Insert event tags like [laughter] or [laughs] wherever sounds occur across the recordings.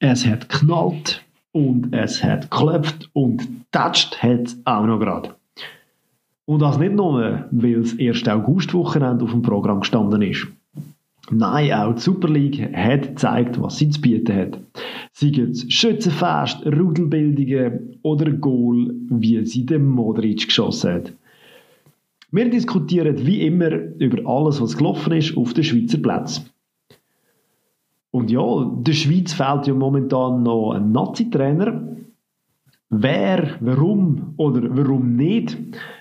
es hat knallt und es hat geklopft und tatscht hat es auch noch gerade. Und das nicht nur, weil das 1. August-Wochenende auf dem Programm gestanden ist. Nein, auch die Super League hat gezeigt, was sie zu bieten hat. Sei es Schützenfest, Rudelbildungen oder Goal, wie sie den Modric geschossen hat. Wir diskutieren wie immer über alles, was gelaufen ist auf den Schweizer Platz. Und ja, der Schweiz fehlt ja momentan noch ein Nazi-Trainer. Wer, warum oder warum nicht?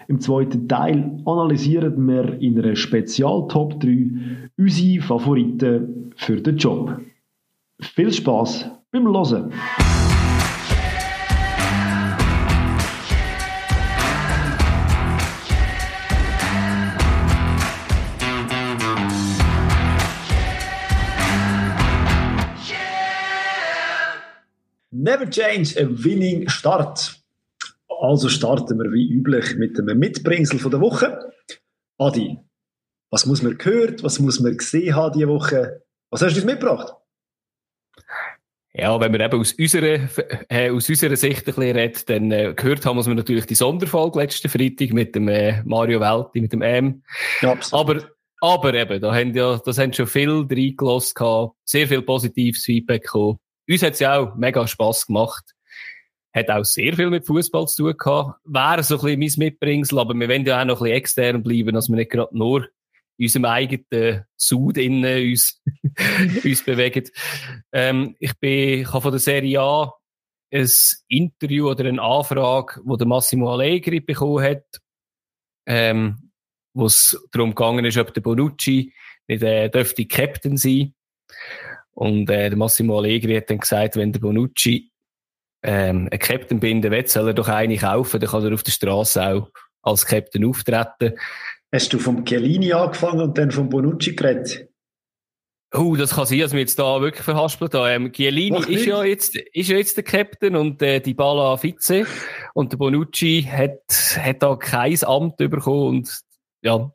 Im zweiten Teil analysieren wir in einer Spezial-Top 3 unsere Favoriten für den Job. Viel Spaß beim Hören! Never change a winning start. Also starten wir wie üblich mit dem Mitbringsel von der Woche. Adi, was muss man gehört, was muss man gesehen haben diese Woche? Was hast du uns mitgebracht? Ja, wenn wir eben aus unserer, äh, aus unserer Sicht ein bisschen reden, dann äh, gehört haben wir natürlich die Sonderfolge letzten Freitag mit dem äh, Mario Welti, mit dem M. Ja, aber, aber eben, da haben ja, das haben schon viel reingelassen sehr viel positives Feedback gekommen. Uns hat es ja auch mega Spass gemacht. Hat auch sehr viel mit Fußball zu tun gehabt. Wäre so ein bisschen mein Mitbringsel, aber wir wollen ja auch noch ein bisschen extern bleiben, dass wir nicht gerade nur in unserem eigenen Sud innen uns, [laughs] uns bewegen. Ähm, ich bin, ich habe von der Serie A ein Interview oder eine Anfrage, wo der Massimo Allegri bekommen hat, ähm, wo es darum gegangen ist, ob der Bonucci nicht äh, dürfte Captain sein. Und äh, der Massimo Allegri hat dann gesagt, wenn der Bonucci ähm, einen Captain binden will, soll er doch eine kaufen, dann kann er auf der Straße auch als Captain auftreten. Hast du vom Chiellini angefangen und dann vom Bonucci geredet? Oh, das kann sein, dass wir jetzt da wirklich verhaspelt haben. Ähm, Chiellini ist ja, jetzt, ist ja jetzt der Captain und äh, die Balla Vize. Und der Bonucci hat, hat da kein Amt bekommen und ja,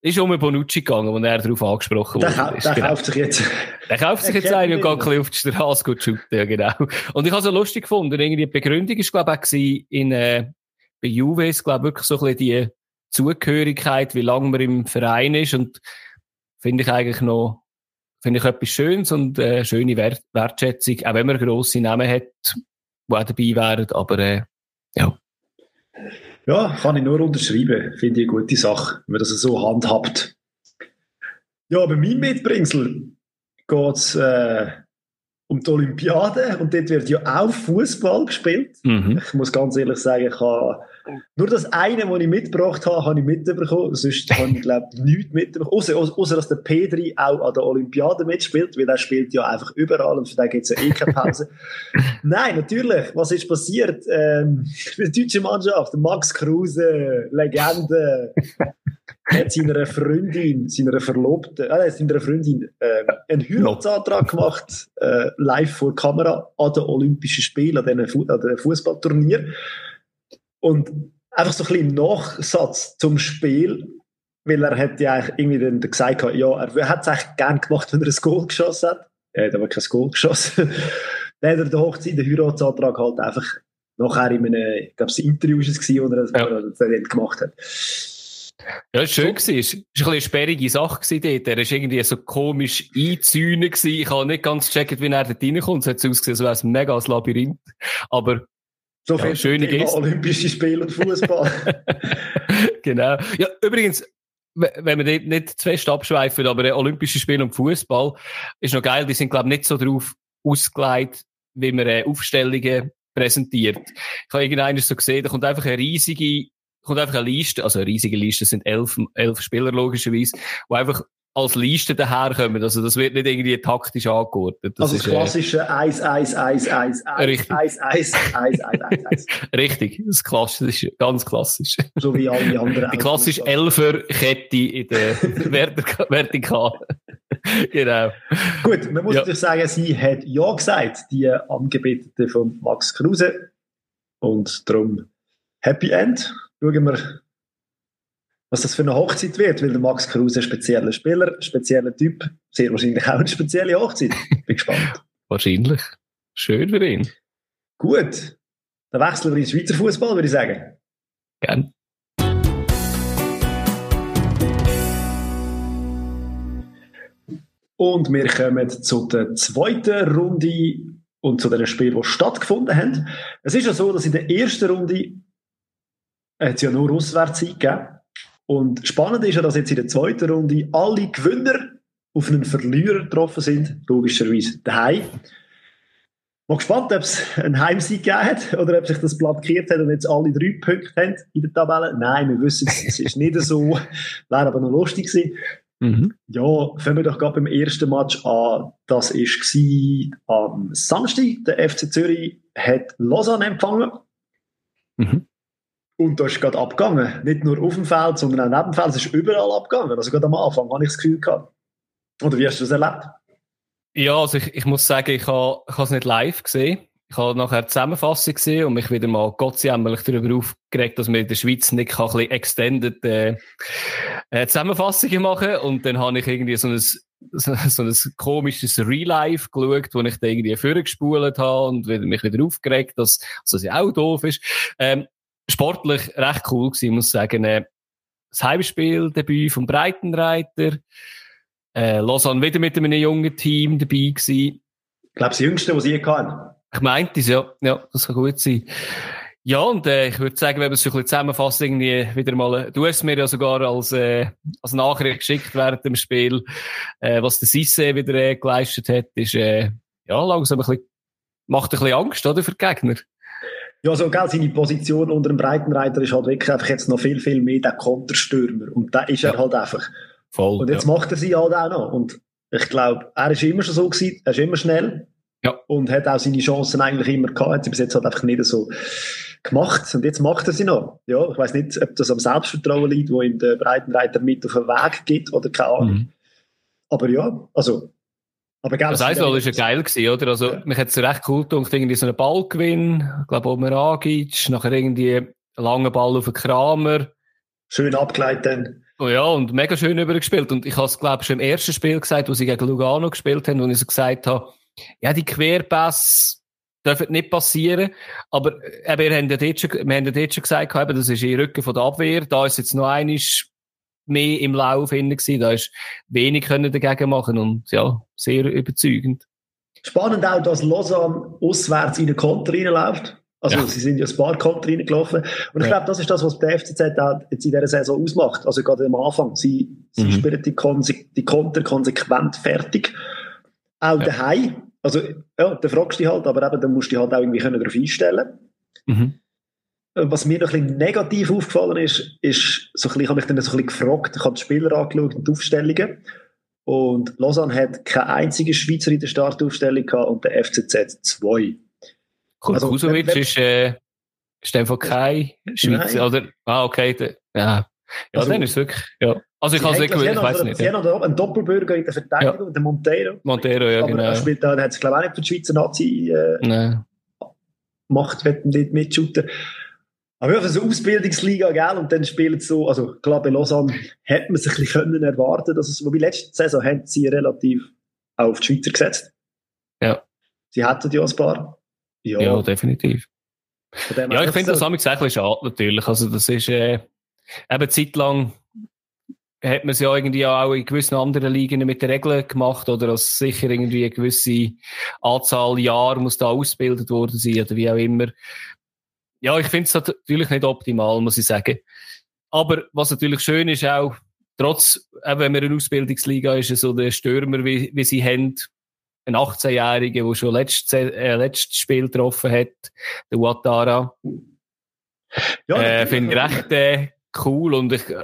ist um Bonucci gegangen, wo er darauf angesprochen wurde. Der, der genau. kauft sich jetzt. Der kauft sich jetzt einen und geht ein bisschen auf die Straße gut shooten, ja, genau. Und ich habe es so lustig gefunden. Irgendwie die Begründung ist, glaube ich, auch in, äh, bei Juve ist, glaube ich, wirklich so ein bisschen die Zugehörigkeit, wie lange man im Verein ist und finde ich eigentlich noch, finde ich etwas Schönes und äh, schöne Wert Wertschätzung, auch wenn man grosse Namen hat, die auch dabei wären, aber äh, ja. Ja, kann ich nur unterschreiben. Finde ich eine gute Sache, wenn man das so handhabt. Ja, bei meinem Mitbringsel geht es äh, um die Olympiade und dort wird ja auch Fußball gespielt. Mhm. Ich muss ganz ehrlich sagen, ich habe nur das eine, was ich mitgebracht habe, habe ich mitbekommen. Sonst habe ich, glaube ich, [laughs] nichts mitbekommen. Außer, außer, dass der Pedri auch an der Olympiade mitspielt, weil er spielt ja einfach überall und für den gibt es ja eh keine Pause. [laughs] Nein, natürlich. Was ist passiert? Ähm, [laughs] die deutsche Mannschaft, Max Kruse, Legende, hat seiner Freundin, seiner Verlobten, äh, seiner Freundin, äh, einen Heiratsantrag gemacht, äh, live vor Kamera an den Olympischen Spielen, an diesem Fu Fußballturnier. Und einfach so ein bisschen Nachsatz zum Spiel, weil er hat ja eigentlich irgendwie dann gesagt, ja, er hat es eigentlich gern gemacht, wenn er ein Goal geschossen hat. Er hat aber kein Goal geschossen. [laughs] dann hat er den Hochzeit, den Heiratsantrag halt einfach nachher in einem, ich glaube, das Interview war es, wo er das, ja. gemacht hat. Ja, es war schön. Es war ein bisschen eine sperrige Sache dort. Er war irgendwie so komisch eingezäunt. Ich habe nicht ganz gecheckt, wie er dort reinkommt. Es hat ausgesehen, als wäre es mega ein Labyrinth. Aber so viel ja, schöne Geste. Olympische Spiele und Fußball. [laughs] genau. Ja, übrigens, wenn wir nicht, zu fest abschweifen, aber Olympische Spiele und Fußball ist noch geil. Die sind, glaube ich, nicht so drauf ausgelegt, wie man äh, Aufstellungen präsentiert. Ich habe irgendeiner so gesehen, da kommt einfach eine riesige, kommt einfach eine Liste, also eine riesige Liste, das sind elf, elf Spieler logischerweise, wo einfach als Liste daherkommen. Also das wird nicht irgendwie taktisch angeordnet. Das also das ist, klassische 1, 1, 1, 1, 1, 1, 1, 1, 1, 1, 1. Richtig, das klassisch, ganz klassisch. So wie alle [laughs] anderen. Die klassische Elferkette in der [laughs] Vertikal. [laughs] genau. Gut, man muss ja. natürlich sagen, sie hat Ja gesagt, die Angebetete von Max Kruse. Und darum Happy End. Schauen wir was das für eine Hochzeit wird, weil der Max Kruse ein spezieller Spieler, spezieller Typ, sehr wahrscheinlich auch eine spezielle Hochzeit. [laughs] Bin gespannt. wahrscheinlich. schön für ihn. Gut, dann wechseln wir ins Schweizer Fußball, würde ich sagen. Gerne. Und wir kommen zu der zweiten Runde und zu den Spielen, die stattgefunden haben. Es ist ja so, dass in der ersten Runde es ja nur Auswärtszeit gegeben. Und spannend ist ja, dass jetzt in der zweiten Runde alle Gewinner auf einen Verlierer getroffen sind, logischerweise daheim. Mal gespannt, ob es einen Heimsieg gegeben hat oder ob sich das Blatt gekehrt hat und jetzt alle drei Punkte haben in der Tabelle. Nein, wir wissen, es ist nicht so. [laughs] Wäre aber noch lustig gewesen. Mhm. Ja, fangen wir doch gerade beim ersten Match an. Das war am Samstag. Der FC Zürich hat Lausanne empfangen. Mhm. Und da ist gerade abgegangen. Nicht nur auf dem Feld, sondern auch neben dem Feld. Es ist überall abgegangen. Also gerade am Anfang habe ich das Gefühl gehabt. Oder wie hast du das erlebt? Ja, also ich, ich muss sagen, ich habe ich es nicht live gesehen. Ich habe nachher die Zusammenfassung gesehen und mich wieder mal gottsjämmerlich darüber aufgeregt, dass man in der Schweiz nicht ein bisschen extended äh, äh, Zusammenfassungen machen Und dann habe ich irgendwie so ein, so, so ein komisches Real-Life geschaut, wo ich da irgendwie vorgespult habe und mich wieder aufgeregt, dass, dass das ja auch doof ist. Ähm, sportlich recht cool gewesen, ich muss sagen. Äh, das Heimspieldebüt vom Breitenreiter. Äh, Lausanne wieder mit einem jungen Team dabei gewesen. Ich glaube, das Jüngste, was ich kann. Ich meinte es, ja. Ja, das kann gut sein. Ja, und äh, ich würde sagen, wenn wir es ein bisschen zusammenfassen, irgendwie wieder mal, du hast mir ja sogar als, äh, als Nachricht geschickt während dem Spiel, äh, was der Sisse wieder äh, geleistet hat, ist äh, ja langsam ein bisschen, macht ein bisschen Angst, oder, für die Gegner. Ja, so, gell, seine Position unter dem Breitenreiter ist halt wirklich einfach jetzt noch viel, viel mehr der Konterstürmer. Und da ist er halt einfach. Voll. Und jetzt ja. macht er sie halt auch noch. Und ich glaube, er ist immer schon so gewesen, er ist immer schnell. Ja. Und hat auch seine Chancen eigentlich immer gehabt, hat sie bis jetzt halt einfach nicht so gemacht. Und jetzt macht er sie noch. Ja, ich weiß nicht, ob das am Selbstvertrauen liegt, wo ihm der Breitenreiter mit auf den Weg gibt oder keine Ahnung. Mhm. Aber ja, also. Aber das heißt, das war ja geil gewesen, oder? Also, ja. mich hat es recht cool gedacht, irgendwie so einen Ballgewinn, ich glaube, Omeragic, nachher irgendwie einen langen Ball auf den Kramer. Schön abgeleitet dann. Oh ja, und mega schön übergespielt. Und ich habe es, glaube ich, schon im ersten Spiel gesagt, wo sie gegen Lugano gespielt haben, wo ich so gesagt habe, ja, die Querpässe dürfen nicht passieren. Aber äh, wir haben ja dort schon, wir haben ja dort schon gesagt, eben, das ist im Rücken von der Abwehr. Da ist jetzt noch einiges mehr im Lauf gewesen. Da ist wenig können dagegen machen und ja, sehr überzeugend. Spannend auch, dass Lausanne auswärts in den Konter reinläuft. Also, ja. sie sind ja ein paar Konter reingelaufen. Und ich ja. glaube, das ist das, was der FCZ jetzt in dieser Saison ausmacht. Also, gerade am Anfang. Sie, sie mhm. spielen die, Konse die Konter konsequent fertig. Auch ja. daheim. Also, ja, da fragst du dich halt, aber eben, dann musst du dich halt auch irgendwie darauf einstellen mhm. Äh, was mir noch ein bisschen negativ aufgefallen ist, ist, so ein bisschen, ich habe mich dann so ein bisschen gefragt, ich habe die Spieler angeschaut und die Aufstellungen. Und Lausanne hat keine einzige Schweizer in der Startaufstellung gehabt und der FCZ zwei. Cool, also, wenn, wenn, ist, äh, ist einfach kein Schweizer, nein. oder? Ah, okay, de, ja. Ja, also, dann ist es wirklich, ja. Also ich, also, ich, ich weiß nicht. Sie ja. haben einen Doppelbürger in der Verteidigung, ja. der Montero. Montero, ja, aber genau. Er spielt der hat es glaube ich auch nicht für die Schweizer Nazi äh, Nein. Macht, wird nicht mitschuten. Aber für so eine Ausbildungsliga, gell, und dann spielt es so, also klar, bei Lausanne hätte man sich ein bisschen können erwarten, dass es, wobei letzte Saison haben sie relativ auf die Schweizer gesetzt. Ja. Sie hätten ja ein paar. Ja, ja definitiv. Ja, ich finde das so. das eigentlich schade, natürlich. Also, das ist, äh, eben zeitlang hat man es ja irgendwie auch in gewissen anderen Ligen mit den Regeln gemacht oder als sicher irgendwie eine gewisse Anzahl Jahre muss da ausgebildet worden sein oder wie auch immer. Ja, ich finde es natürlich nicht optimal, muss ich sagen. Aber was natürlich schön ist auch, trotz, auch wenn wir eine Ausbildungsliga ist, so der Stürmer, wie, wie sie haben, ein 18-Jähriger, der schon letztes, äh, letztes Spiel getroffen hat, der Ouattara. Ja, äh, finde ich recht äh, cool und ich, äh,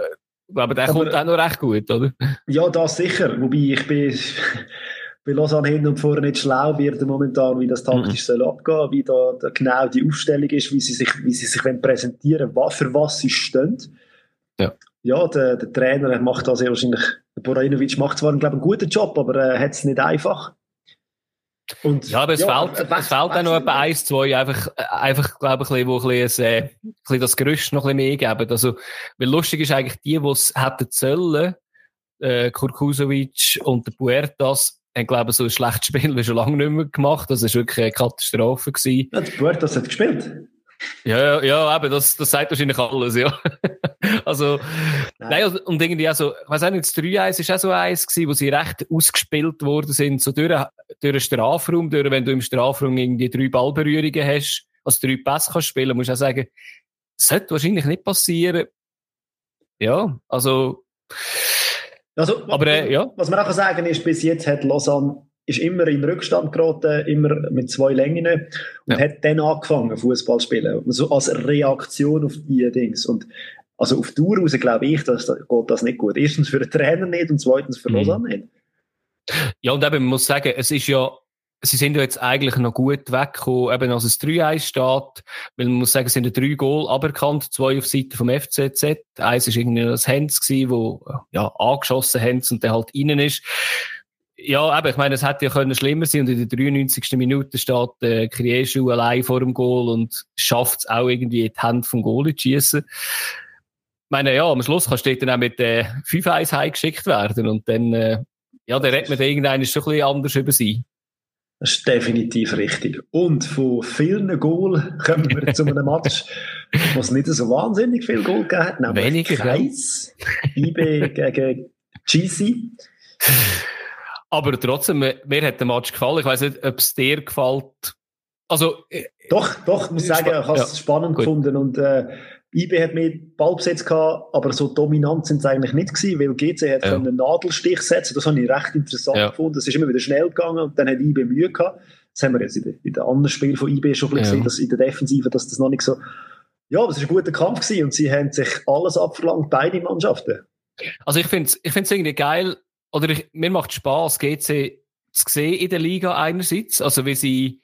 aber der aber, kommt auch noch recht gut, oder? Ja, das sicher. Wobei ich bin bei Lausanne hin und vorne nicht schlau wird momentan, wie das taktisch mhm. soll abgehen, wie da, da, genau die Aufstellung ist, wie sie sich, wie sie sich präsentieren wollen, für was sie stehen. Ja, ja der, der Trainer macht da sehr wahrscheinlich, der Borajinovic macht zwar, glaube einen guten Job, aber er äh, hat es nicht einfach. Und, ja, aber es ja, fehlt, es fehlt auch noch etwa eins, zwei, einfach, einfach, glaube ich, wo ein bisschen, äh, ein bisschen das Gerüst noch ein bisschen mehr geben. Also, weil lustig ist eigentlich die, die es hätten sollen, äh, Kurkusovic und der Puertas, haben, glaube ich, so ein schlechtes Spiel wie schon lange nicht mehr gemacht. Das war wirklich eine Katastrophe. Gewesen. Ja, Puertas hat gespielt. Ja, ja, eben, das, das sagt wahrscheinlich alles, ja. [laughs] also, nein. nein. Also, und irgendwie auch so, ich weiß auch nicht, das 3-1 war auch so eins gewesen, wo sie recht ausgespielt worden sind, so durch, durch den Strafraum, durch, wenn du im Strafraum irgendwie drei Ballberührungen hast, also drei Pässe kannst spielen, musst du auch sagen, das sollte wahrscheinlich nicht passieren. Ja, also, also, aber, äh, ja. Was man auch sagen ist, bis jetzt hat Lausanne ist immer in Rückstand geraten, immer mit zwei Längen und ja. hat dann angefangen, Fußball zu spielen. So als Reaktion auf die Dings. Und also auf Tour raus glaube ich, dass, geht das nicht gut. Erstens für den Trainer nicht und zweitens für mhm. Lausanne nicht. Ja, und eben, man muss sagen, es ist ja, sie sind ja jetzt eigentlich noch gut weggekommen, eben als es 3-1 steht, weil man muss sagen, es sind drei Goal aberkannt, zwei auf Seite vom FCZ. Eins war irgendwie das Hens gewesen, wo, ja, angeschossen Hens und der halt innen ist. Ja, aber ich meine, es hätte ja können schlimmer sein und in der 93. Minute steht äh, Krieschu allein vor dem Goal und schafft es auch irgendwie in die Hände vom Goal zu schießen. Ich meine, ja, am Schluss kannst du dann auch mit äh, 5-1 heimgeschickt werden und dann, äh, ja, dann redet man irgendwann schon ein bisschen anders über sie. Das ist definitiv richtig. Und von vielen Goal kommen wir zu einem Match, [laughs] wo es nicht so wahnsinnig viel Goal gegeben hat. Nämlich Weniger, Kreis, IB gegen GC. Aber trotzdem, mir hat der Match gefallen. Ich weiß nicht, ob es dir gefällt. Also, äh, doch, doch, ich muss sagen, ich habe es ja, spannend gut. gefunden und äh, IB hat mehr Ballbesitz gehabt, aber so dominant sind sie eigentlich nicht gewesen, weil GC hat ja. einen Nadelstich setzen. Das habe ich recht interessant ja. gefunden. Es ist immer wieder schnell gegangen und dann hat IB Mühe gehabt. Das haben wir jetzt in den, in den anderen Spielen von IB schon ein bisschen ja. gesehen, dass in der Defensive, dass das noch nicht so, ja, aber es ist ein guter Kampf gewesen und sie haben sich alles abverlangt, beide Mannschaften. Also ich finde es ich find's irgendwie geil, oder ich, mir macht Spaß, GC zu sehen in der Liga einerseits, also wie sie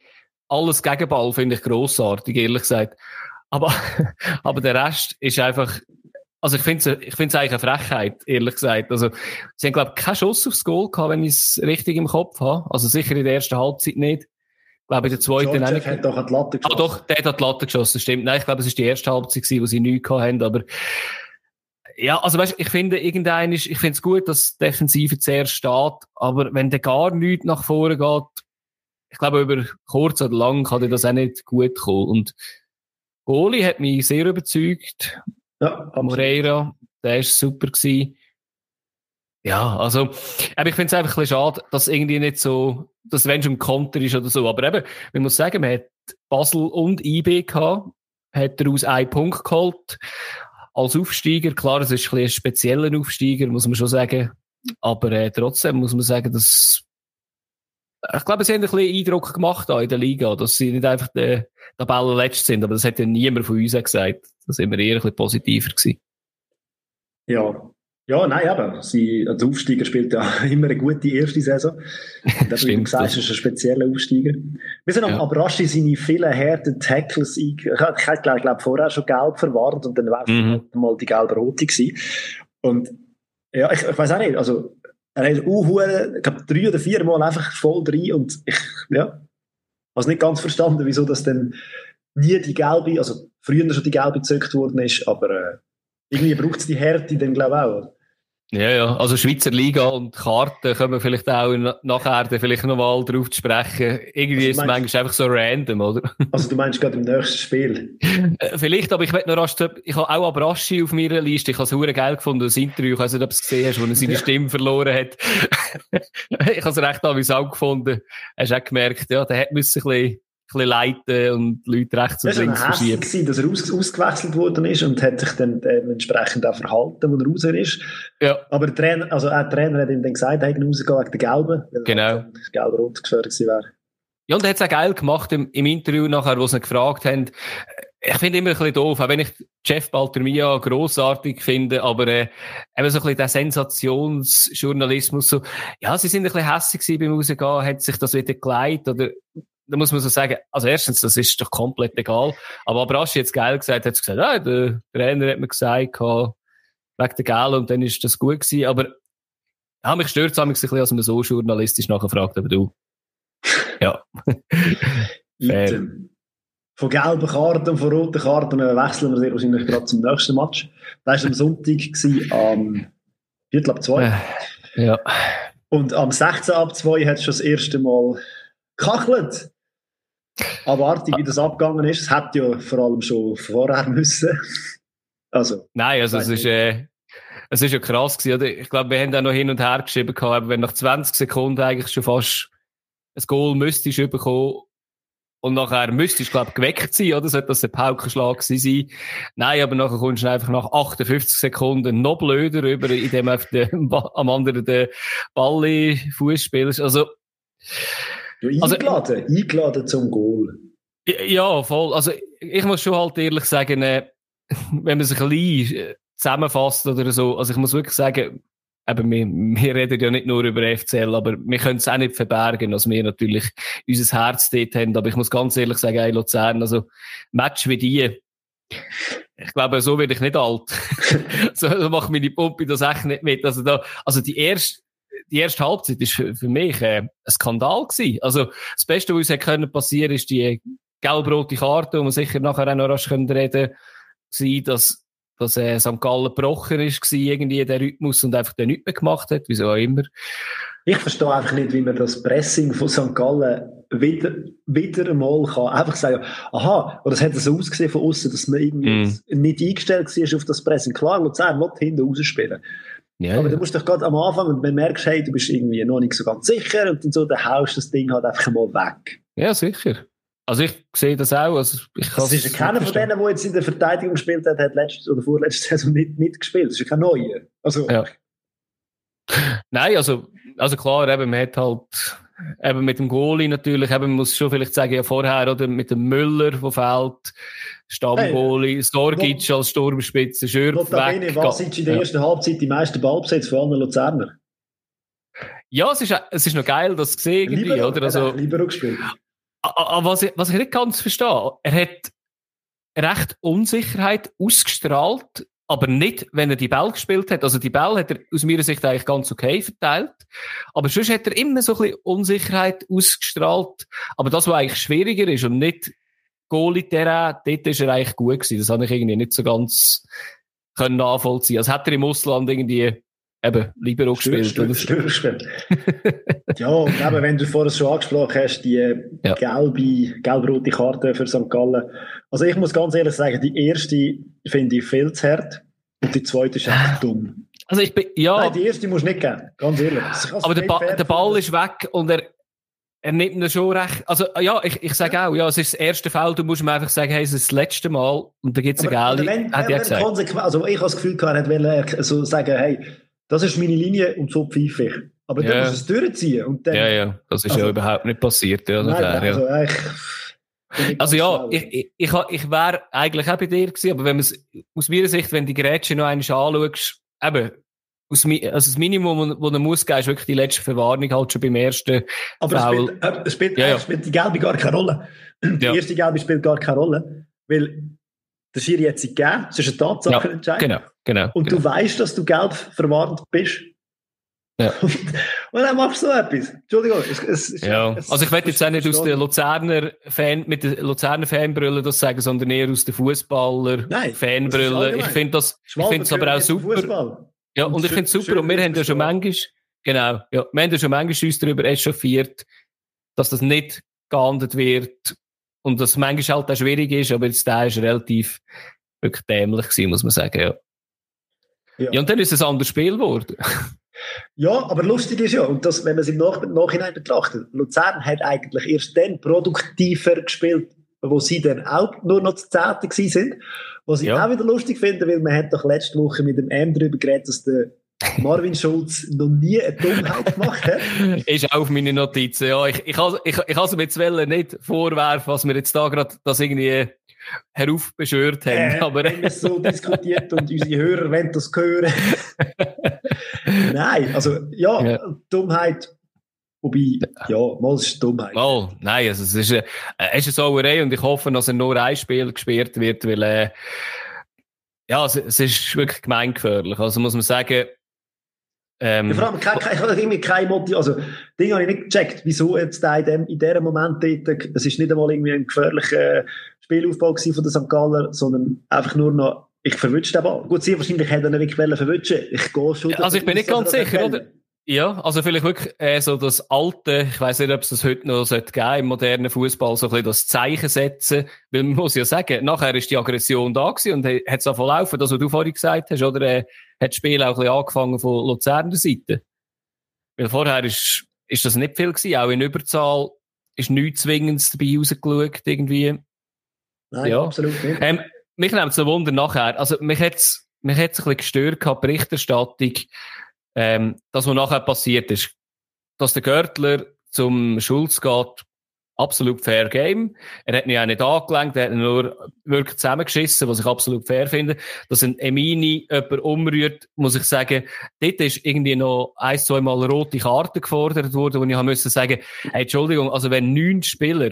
alles Gegenball finde ich grossartig, ehrlich gesagt. Aber, [laughs] aber der Rest ist einfach, also ich finde es ich find's eigentlich eine Frechheit, ehrlich gesagt. Also, sie haben, glaube ich, keinen Schuss aufs Goal gehabt, wenn ich es richtig im Kopf habe. Also sicher in der ersten Halbzeit nicht. Ich glaube, in der zweiten George nicht. hat doch die Latte geschossen. Ah, doch, der hat die Latte geschossen, stimmt. Nein, ich glaube, es war die erste Halbzeit wo sie nichts hatten, aber ja, also weißt, ich finde irgendein ist, ich finde es gut, dass die Defensive zuerst steht, aber wenn der gar nichts nach vorne geht, ich glaube, über kurz oder lang kann dir das auch nicht gut kommen. Und Goli hat mich sehr überzeugt. Ja, Moreira, der ist super gewesen. Ja, also, aber ich finde es einfach ein bisschen schade, dass irgendwie nicht so, dass wenn schon ein Konter ist oder so. Aber eben, man muss sagen, man hat Basel und IB gehabt, hat daraus einen Punkt geholt. Als Aufsteiger, klar, es ist ein, ein spezieller Aufsteiger, muss man schon sagen. Aber äh, trotzdem muss man sagen, dass ich glaube, sie haben ein bisschen Eindruck gemacht in der Liga, dass sie nicht einfach der Tabelle letzt sind, aber das hat ja niemand von uns gesagt. Da sind wir eher ein bisschen positiver gewesen. Ja. Ja, nein, aber sie, als Aufsteiger spielt ja [laughs] immer eine gute erste Saison. Das Stimmt, wie du gesagt ist ein spezieller Aufsteiger. Wir sind ja. aber rasch in seine vielen harten Tackles Ich habe, glaube glaub, vorher schon gelb verwarnt und dann war mhm. Mal die gelb-rote gewesen. Und ja, ich, ich weiß auch nicht, also er hat auch, ich glaube, drei oder vier Mal einfach voll drin und ich, ja, habe nicht ganz verstanden, wieso das dann nie die gelbe, also früher schon die gelbe gezückt worden ist, aber äh, irgendwie braucht es die Härte dann, glaube ich, auch. Ja, ja. Also Schweizer Liga und Karten können wir vielleicht auch nachher vielleicht nochmal drauf zu sprechen. Irgendwie also ist es manchmal einfach so random, oder? [laughs] Also du meinst gerade im nächsten Spiel? Äh, vielleicht, aber ich möchte noch rasch, ich habe auch Abraschi auf meiner Liste. Ich habe es sehr geil gefunden, das Interview. Ich weiß nicht, ob du es gesehen hast, wo er seine ja. Stimme verloren hat. [laughs] ich habe es recht amüsant gefunden. Hast auch gemerkt, ja, der hat müssen ein bisschen bisschen leiten und Leute rechts und links verschieben. Es war dass er aus, ausgewechselt worden ist und hat sich dann dementsprechend auch verhalten, wo er raus ist. Ja. Aber der Trainer, also der Trainer hat ihm dann gesagt, er hätte rausgehen wegen der Gelben, weil genau. gelb-rot gefährdet gewesen wäre. Ja, und er hat es auch geil gemacht im, im Interview nachher, wo sie ihn gefragt haben. Ich finde immer ein bisschen doof, auch wenn ich Jeff Baltermia grossartig finde, aber äh, eben so ein bisschen der Sensationsjournalismus, so, ja, sie sind ein bisschen hässlich beim Rausgehen, hat sich das wieder geleitet oder da muss man so sagen, also erstens, das ist doch komplett egal. Aber Abraschi jetzt geil gesagt, hat gesagt, ah, der Trainer hat mir gesagt, wegen der Gel und dann ist das gut gewesen. Aber ja, mich stört es ein bisschen, als man so journalistisch nachfragt, aber du. [laughs] Ja. von gelben Karten und von roten Karten wechseln wir sehr wahrscheinlich gerade zum nächsten Match. Das war am Sonntag, gewesen, am Viertel ab zwei. Äh, ja. Und am 16 ab 2 hat es schon das erste Mal gekachelt. Abartig, wie das abgegangen ist. Es hätte ja vor allem schon vorher müssen. Also, Nein, also es ist, äh, es ist ja krass gewesen, oder? Ich glaube, wir haben da noch hin und her geschrieben gehabt, aber wenn nach 20 Sekunden eigentlich schon fast ein Goal müsstest du bekommen und nachher müsstest du, glaube ich, geweckt sein, oder? Sollte das ein Paukenschlag sein? Nein, aber nachher kommst du einfach nach 58 Sekunden noch blöder rüber, indem du am anderen den Ball Fuß spielst. Also, Du eingeladen, also, eingeladen zum Goal. Ja, voll. Also, ich muss schon halt ehrlich sagen, äh, [laughs] wenn man sich ein bisschen äh, zusammenfasst oder so, also ich muss wirklich sagen, eben, wir, wir reden ja nicht nur über FCL, aber wir können es auch nicht verbergen, dass wir natürlich unser Herz dort haben. Aber ich muss ganz ehrlich sagen, ey, Luzern, also Match wie die, ich glaube, so werde ich nicht alt. [laughs] so macht meine Pumpe das echt nicht mit. Also da, also die erste, die erste Halbzeit ist für, für mich äh, ein Skandal gewesen. Also das Beste, was uns können passieren, ist die gelb-rote Karte, wo wir sicher nachher auch noch rasch können reden, sein, dass dass äh, St. Gallen gebrochen ist, war, irgendwie der Rhythmus und einfach den nicht mehr gemacht hat, wieso auch immer. Ich verstehe einfach nicht, wie man das Pressing von St. Gallen wieder, wieder einmal kann. Einfach sagen, aha, oder es hat so ausgesehen von außen, dass man irgendwie mm. nicht eingestellt war auf das Pressing. Klar, Luzern will hinten rausspielen. Ja, aber ja. du musst doch gerade am Anfang, und man merkst, hey, du bist irgendwie noch nicht so ganz sicher, und dann so, dann haust das Ding halt einfach mal weg. Ja, sicher. Also ich sehe das auch. Also ich das ist ja keiner von denen, der jetzt in der Verteidigung gespielt hat, hat letzte oder vorletzte [laughs] Saison nicht mitgespielt. Das ist ja kein neuer. Also, ja. Nein, also, also klar, eben, man hat halt eben mit dem Goalie natürlich, eben, man muss schon vielleicht sagen, ja vorher, oder mit dem Müller, der fehlt, Stammgoalie, hey, Storgic als Sturmspitze, Schürf weg. Was ist in der ersten Halbzeit die meisten Ballbesitz von allen Luzerner? Ja, es ist, es ist noch geil, das zu sehen, irgendwie, oder? Also, Libero gespielt. Aber was ich, was ich nicht ganz verstehe, er hat recht Unsicherheit ausgestrahlt, aber nicht, wenn er die Ball gespielt hat. Also die Ball hat er aus meiner Sicht eigentlich ganz okay verteilt. Aber sonst hat er immer so ein bisschen Unsicherheit ausgestrahlt. Aber das, was eigentlich schwieriger ist und nicht Goalie-Terrain, dort ist er eigentlich gut gewesen. Das habe ich irgendwie nicht so ganz können nachvollziehen. Also hat er im Ausland irgendwie eben Libero gespielt. Stür, [laughs] ja, und eben, wenn du vorher schon angesprochen hast, die ja. gelbe, gelb-rote Karte für St. Gallen. Also ich muss ganz ehrlich sagen, die erste finde ich viel zu hart und die zweite ist einfach dumm. Also ich bin, ja. Nein, die erste musst du nicht geben, ganz ehrlich. Aber der, ba der Ball ist weg und er, er nimmt ihn schon recht. Also, ja, ich, ich sage auch, ja, es ist das erste Fall, du musst mir einfach sagen, hey, es ist das letzte Mal und da gibt es eine Gale. Hat er gesagt. Also, ich habe das Gefühl er wollte so sagen, hey, das ist meine Linie und so pfeife ich. Aber ja. dann muss es durchziehen. Und dann, ja, ja, das ist also, ja überhaupt nicht passiert. Ja, nein, klar, also, ja. Also ja, ich, ich, ich, ich wäre eigentlich auch bei dir gewesen, aber wenn man es aus meiner Sicht, wenn die Grätsche noch einmal anschaust, eben, aus, also das Minimum, das er muss geben, ist wirklich die letzte Verwarnung halt schon beim ersten Aber Foul. es spielt, äh, spielt, ja, ja. spielt die Gelbe gar keine Rolle. [clears throat] Die ja. erste Gelbe spielt gar keine Rolle, weil der Schiri hat sie gegeben, es ist eine Tatsache ja, entscheidend. Genau, genau. Und genau. du weißt, dass du gelb verwarnt bist. Ja. Und, [laughs] und dann machst du so etwas. Entschuldigung. Es, es, ja. es, also ich werde jetzt auch nicht aus der Luzerner Fan, mit der Luzerner Fanbrille das sagen, sondern eher aus der Fußballer Fanbrille. Ich finde das, ich finde es aber auch super. Ja, und, und ich finde es super. Und wir haben ja schon manchmal, genau, ja, wir haben ja schon manchmal uns darüber echauffiert, dass das nicht geahndet wird und das manchmal halt auch schwierig ist, aber jetzt der ist relativ wirklich dämlich gewesen, muss man sagen, ja. Ja, ja und dann ist es ein anderes Spiel geworden. Ja, aber lustig ist ja, und das, wenn man es im Nach Nachhinein betrachtet, Luzern hat eigentlich erst dann produktiver gespielt, wo sie dann auch nur noch zu Zehnten sind. Was ich ja. auch wieder lustig finde, weil man hat doch letzte Woche mit dem M darüber geredet, dass der [laughs] Marvin Schulz noch nie eine Dummheit gemacht hat. ist auch auf meine Notizen, ja. Ich, ich, ich, ich, ich also mit Welle nicht vorwerfen, was wir jetzt da gerade das irgendwie heraufbeschwört haben. Äh, aber wenn wir so diskutiert und unsere Hörer wollen das hören. [laughs] Nein, also ja, ja, Dummheit. Wobei, ja, mal ist Dummheit. Mal, nein, also es ist, äh, es ist eine Sauerei und ich hoffe, dass er nur ein Spiel gespielt wird, weil äh, ja, es, es ist wirklich gemeingefährlich. Also muss man sagen, ähm, ja, vor allem, kein, kein, ich habe irgendwie keine Motivation, also, Ding habe ich nicht gecheckt, wieso jetzt da in dem, in diesem Moment dort, es ist nicht einmal irgendwie ein gefährlicher Spielaufbau von der St. Galler, sondern einfach nur noch, ich verwünsche den Ball. Gut, sie wahrscheinlich hätte er nicht wirklich verwünschen Ich gehe schon. Also, ich bin nicht ganz sicher, oder? Ja, also vielleicht wirklich äh, so das alte, ich weiß nicht, ob es das heute noch sollte geben im modernen Fußball, so ein bisschen das Zeichen setzen, weil man muss ja sagen, nachher ist die Aggression da gewesen und hat es auch laufen, das was du vorhin gesagt hast, oder äh, hat das Spiel auch ein bisschen angefangen von Luzerner Seite? Weil vorher ist, ist das nicht viel gewesen, auch in Überzahl ist nichts Zwingendes dabei rausgeschaut, irgendwie. Nein, ja. absolut nicht. Ähm, mich nimmt es ein Wunder nachher, also mich hat's mich hat's ein bisschen gestört gehabt, Berichterstattung, ähm, das, was nachher passiert ist, dass der Görtler zum Schulz geht, absolut fair Game. Er hat ihn auch nicht angelenkt, er hat nur wirklich zusammengeschissen, was ich absolut fair finde. Dass ein Emini jemand umrührt, muss ich sagen, dort ist irgendwie noch ein, zwei Mal rote Karte gefordert worden, wo ich haben müssen sagen, hey, Entschuldigung, also wenn neun Spieler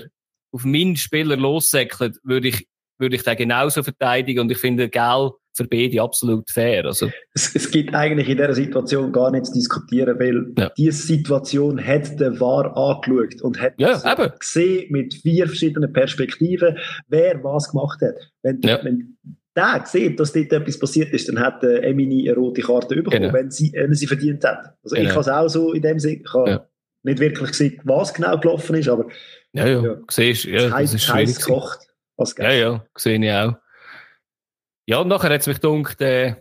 auf meinen Spieler lossäckeln, würde ich, würde ich den genauso verteidigen und ich finde, Geld für beide absolut fair. Also. Es, es gibt eigentlich in dieser Situation gar nichts zu diskutieren, weil ja. diese Situation hat der VAR angeschaut und hat ja, gesehen mit vier verschiedenen Perspektiven, wer was gemacht hat. Wenn, ja. wenn der sieht, dass dort etwas passiert ist, dann hat äh, Emini eine rote Karte bekommen, genau. wenn, sie, wenn sie verdient hat. Also genau. ich habe es auch so in dem Sinne, ich habe nicht wirklich gesehen, was genau gelaufen ist, aber ja, ja, ja. siehst ja, das ist schwierig. gekocht. ja, ja, sehe ich auch. Ja, und nachher hat es mich gedacht, äh,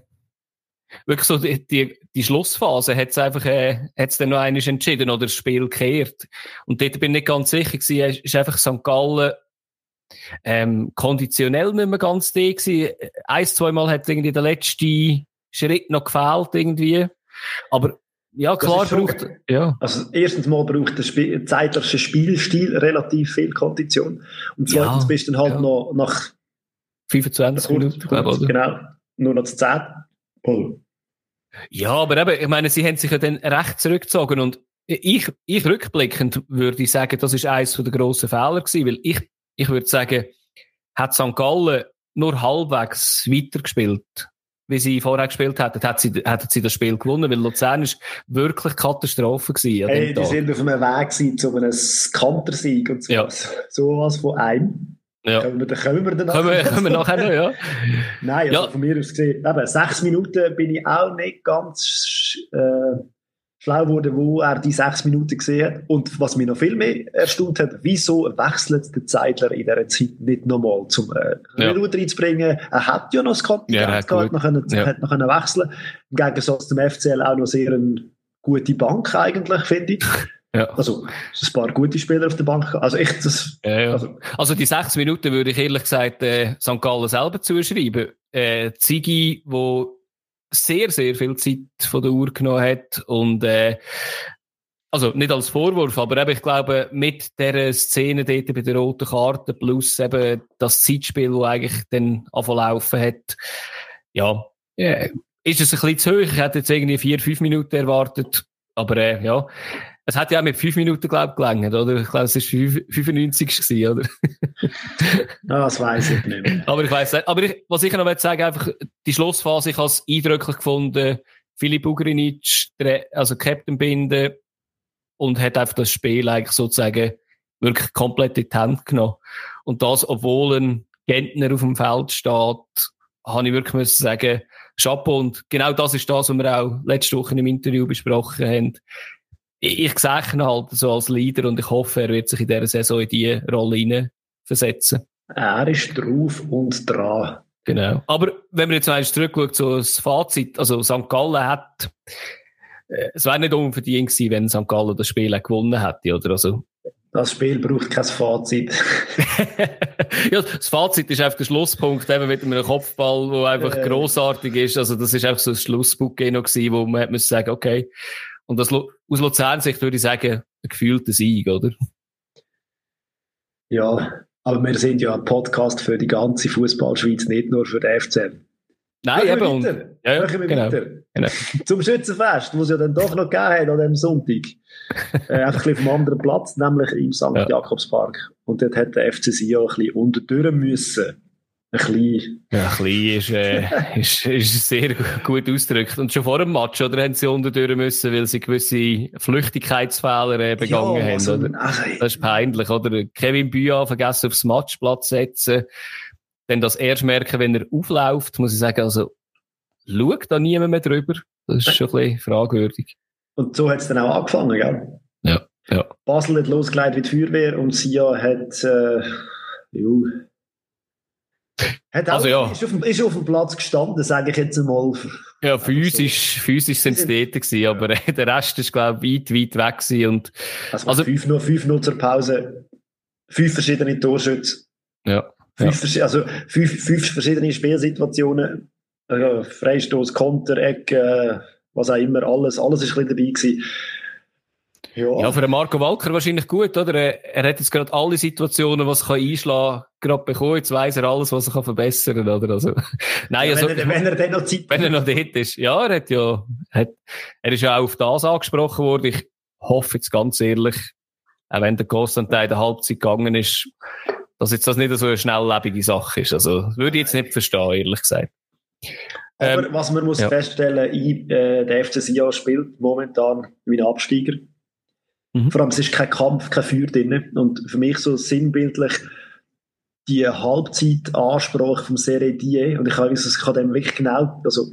wirklich so die, die, die Schlussphase hat es einfach, äh, hat's dann noch einiges entschieden oder das Spiel gekehrt. Und dort bin ich nicht ganz sicher gewesen, ist einfach St. Gallen, ähm, konditionell nicht mehr ganz da gewesen. Ein, zweimal hat irgendwie der letzte Schritt noch gefehlt irgendwie. Aber ja, klar braucht, ja. Also, erstens mal braucht der Spiel, zeitliche Spielstil relativ viel Kondition. Und zweitens ja, bist du dann halt ja. noch nach 25 Minuten, glaube ich. Genau, nur noch zu 10. Oh. Ja, aber eben, ich meine, sie haben sich ja dann recht zurückgezogen und ich, ich rückblickend würde sagen, das ist eines der grossen Fehler gewesen, weil ich, ich würde sagen, hat St. Gallen nur halbwegs weitergespielt, wie sie vorher gespielt hätten, hätten sie, hätten sie das Spiel gewonnen, weil Luzern ist wirklich Katastrophe gewesen. Hey, die sind auf einem Weg zu einem Kantersieg und so, ja. sowas von einem. Ja. Können, wir, können wir dann können wir, können wir nachher noch, ja. [laughs] Nein, also ja. von mir aus gesehen, eben, sechs Minuten bin ich auch nicht ganz äh, schlau geworden, wo er die sechs Minuten gesehen hat. Und was mich noch viel mehr erstaunt hat, wieso wechselt der Zeitler in dieser Zeit nicht nochmal zum äh, ja. reinzubringen? Er hat ja noch das Kontingent ja, gehabt, noch können, ja. hat noch können wechseln. Im Gegensatz zum FCL auch noch sehr eine gute Bank eigentlich, finde ich. [laughs] Ja. Also, ein paar gute Spieler auf der Bank. Also, echt, das, ja, ja. Also, also, die sechs Minuten würde ich ehrlich gesagt äh, St. Gallen selber zuschreiben. Äh, Ziggy, wo sehr, sehr viel Zeit von der Uhr genommen hat und, äh, also nicht als Vorwurf, aber eben, ich glaube, mit der Szene dort bei der roten Karte plus eben das Zeitspiel, das eigentlich dann laufen hat, ja, yeah, ist es ein bisschen zu hoch. Ich hätte jetzt irgendwie vier, fünf Minuten erwartet. Aber äh, ja, es hat ja auch mit fünf Minuten, glaube ich, gelangt, oder? Ich glaube, es war 95 gewesen, oder? [laughs] das weiß ich nicht mehr. Aber ich weiß nicht. Aber ich, was ich noch sagen, einfach die Schlussphase, ich habe es eindrücklich gefunden. Philipp Ugrinic, also Captain binden und hat einfach das Spiel eigentlich sozusagen wirklich komplett in die Hand genommen. Und das, obwohl ein Gentner auf dem Feld steht, habe ich wirklich müssen sagen, Chapeau. Und genau das ist das, was wir auch letzte Woche im Interview besprochen haben ich sehe ihn halt so als Leader und ich hoffe, er wird sich in dieser Saison in diese Rolle hineinversetzen. Er ist drauf und dran. Genau. Aber wenn man jetzt mal zurückschaut, so das Fazit, also St. Gallen hat, äh, es wäre nicht unverdient gewesen, wenn St. Gallen das Spiel gewonnen hätte, oder? Also, das Spiel braucht kein Fazit. [laughs] ja, das Fazit ist einfach der Schlusspunkt, eben mit einem Kopfball, der einfach äh. grossartig ist. Also, das ist einfach so ein Schlussbuch gewesen, wo man hat sagen, okay, und das, aus Luzern-Sicht würde ich sagen, ein gefühlter Sieg, oder? Ja, aber wir sind ja ein Podcast für die ganze Fußballschweiz, nicht nur für den FCL. Nein, eben. Und, ja, ja, genau, genau. Zum Schützenfest, das es ja dann doch noch gegeben hat an diesem Sonntag. äh, einfach ein bisschen vom anderen Platz, nämlich im St. Ja. Jakobspark. Und dort hat der FC Sion ein bisschen unterdurren müssen. Ein klein. Ja, klein ist, äh, ist, ist sehr gut ausgedrückt. Und schon vor dem Match, oder, haben sie unterdurch müssen, weil sie gewisse Flüchtigkeitsfehler äh, begangen ja, also, haben, oder? Also, das ist peinlich, oder? Kevin Büa vergessen aufs Matchplatz setzen. Dann das erst merken, wenn er aufläuft, muss ich sagen, also, schaut da niemand mehr drüber. Das ist schon ein bisschen fragwürdig. Und so hat es dann auch angefangen, gell? Ja, ja. Basel hat losgeleitet wie die Feuerwehr und Sia hat, äh, jo, hat also, ja. ist, auf dem, ist auf dem Platz gestanden, sage ich jetzt einmal. Ja, physisch, physisch sind sie dort gewesen, aber [laughs] der Rest ist, glaube ich, weit, weit weg gewesen. Und, also, also fünf, nur fünf Nutzer Pause, fünf verschiedene Torschütze. Ja. Fünf, ja. Also fünf, fünf verschiedene Spielsituationen, äh, Freistoß, Konter, Eck, äh, was auch immer, alles, alles ist ein bisschen dabei gewesen. Ja. ja, für den Marco Walker wahrscheinlich gut, oder? Er, hat jetzt gerade alle Situationen, was er einschlagen kann, gerade bekommen. Jetzt weiss er alles, was er kann verbessern kann, oder? Also, [laughs] nein, ja, also, wenn, er, wenn er dann noch Zeit [laughs] Wenn er noch dort ist. Ja, er hat ja, hat, er ist ja auch auf das angesprochen worden. Ich hoffe jetzt ganz ehrlich, auch wenn der Constantin in der Halbzeit gegangen ist, dass jetzt das nicht so eine schnelllebige Sache ist. Also, würde ich jetzt nicht verstehen, ehrlich gesagt. Aber ähm, was man muss ja. feststellen, ich, äh, der FC Sion spielt momentan wie ein Absteiger. Mhm. Vor allem, es ist kein Kampf, kein Feuer drin. Und für mich so sinnbildlich die Halbzeitansprache vom Serie Die, und ich habe, ich habe dem wirklich genau, also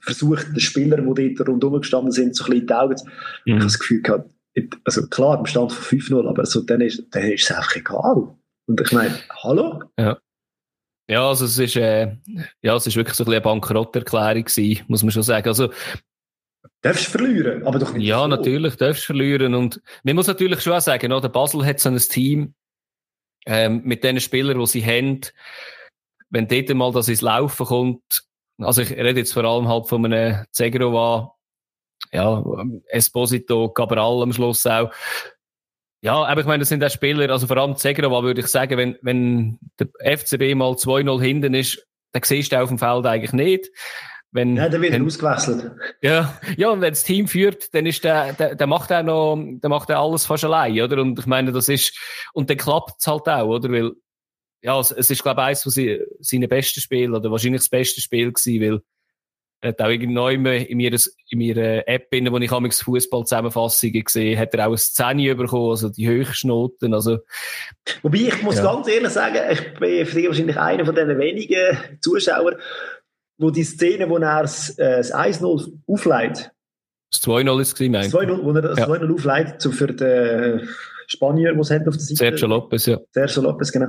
versucht, den Spielern, die dort rundherum gestanden sind, so ein bisschen in die Augen zu, mhm. ich habe das Gefühl gehabt, also klar, im Stand von 5-0, aber so, dann, ist, dann ist es einfach egal. Und ich meine, hallo? Ja. Ja, also es ist, äh, ja, es ist wirklich so ein bisschen eine Bankrotterklärung gewesen, muss man schon sagen. Also, Darfst verlieren, aber doch nicht. Ja, so. natürlich, darfst verlieren. Und man muss natürlich schon auch sagen, oder? Basel hat so ein Team, ähm, mit den Spielern, die sie haben. Wenn dort mal das ins Laufen kommt, also ich rede jetzt vor allem halt von einem Zegrova, ja, Esposito, Cabral am Schluss auch. Ja, aber ich meine, das sind auch Spieler, also vor allem Zegrova würde ich sagen, wenn, wenn der FCB mal 2-0 hinten ist, dann siehst du auf dem Feld eigentlich nicht. Wenn, ja, der wird wenn, ausgewechselt. Ja, ja, und wenn das Team führt, dann ist der, der, der macht er noch, der macht er alles fast allein, oder? Und ich meine, das ist, und dann klappt es halt auch, oder? Weil, ja, es, es ist, glaube ich, eines von sie, seinen besten Spielen, oder wahrscheinlich das beste Spiel gewesen, weil, er hat auch irgendwie in ihrer, in ihrer App, in wo ich amigs Fußball-Zusammenfassungen gesehen hat er auch eine Szene bekommen, also die Höchstnoten, also. Wobei, ich muss ja. ganz ehrlich sagen, ich bin für dich wahrscheinlich einer von den wenigen Zuschauern, wo die Szene, wo er das, äh, das 1-0 aufleitet. Das 2-0 ist es, Das 2-0, wo er das ja. 2-0 aufleitet, so für den Spanier, der es auf der Seite. Sergio Lopez, ja. Sergio Lopez, genau.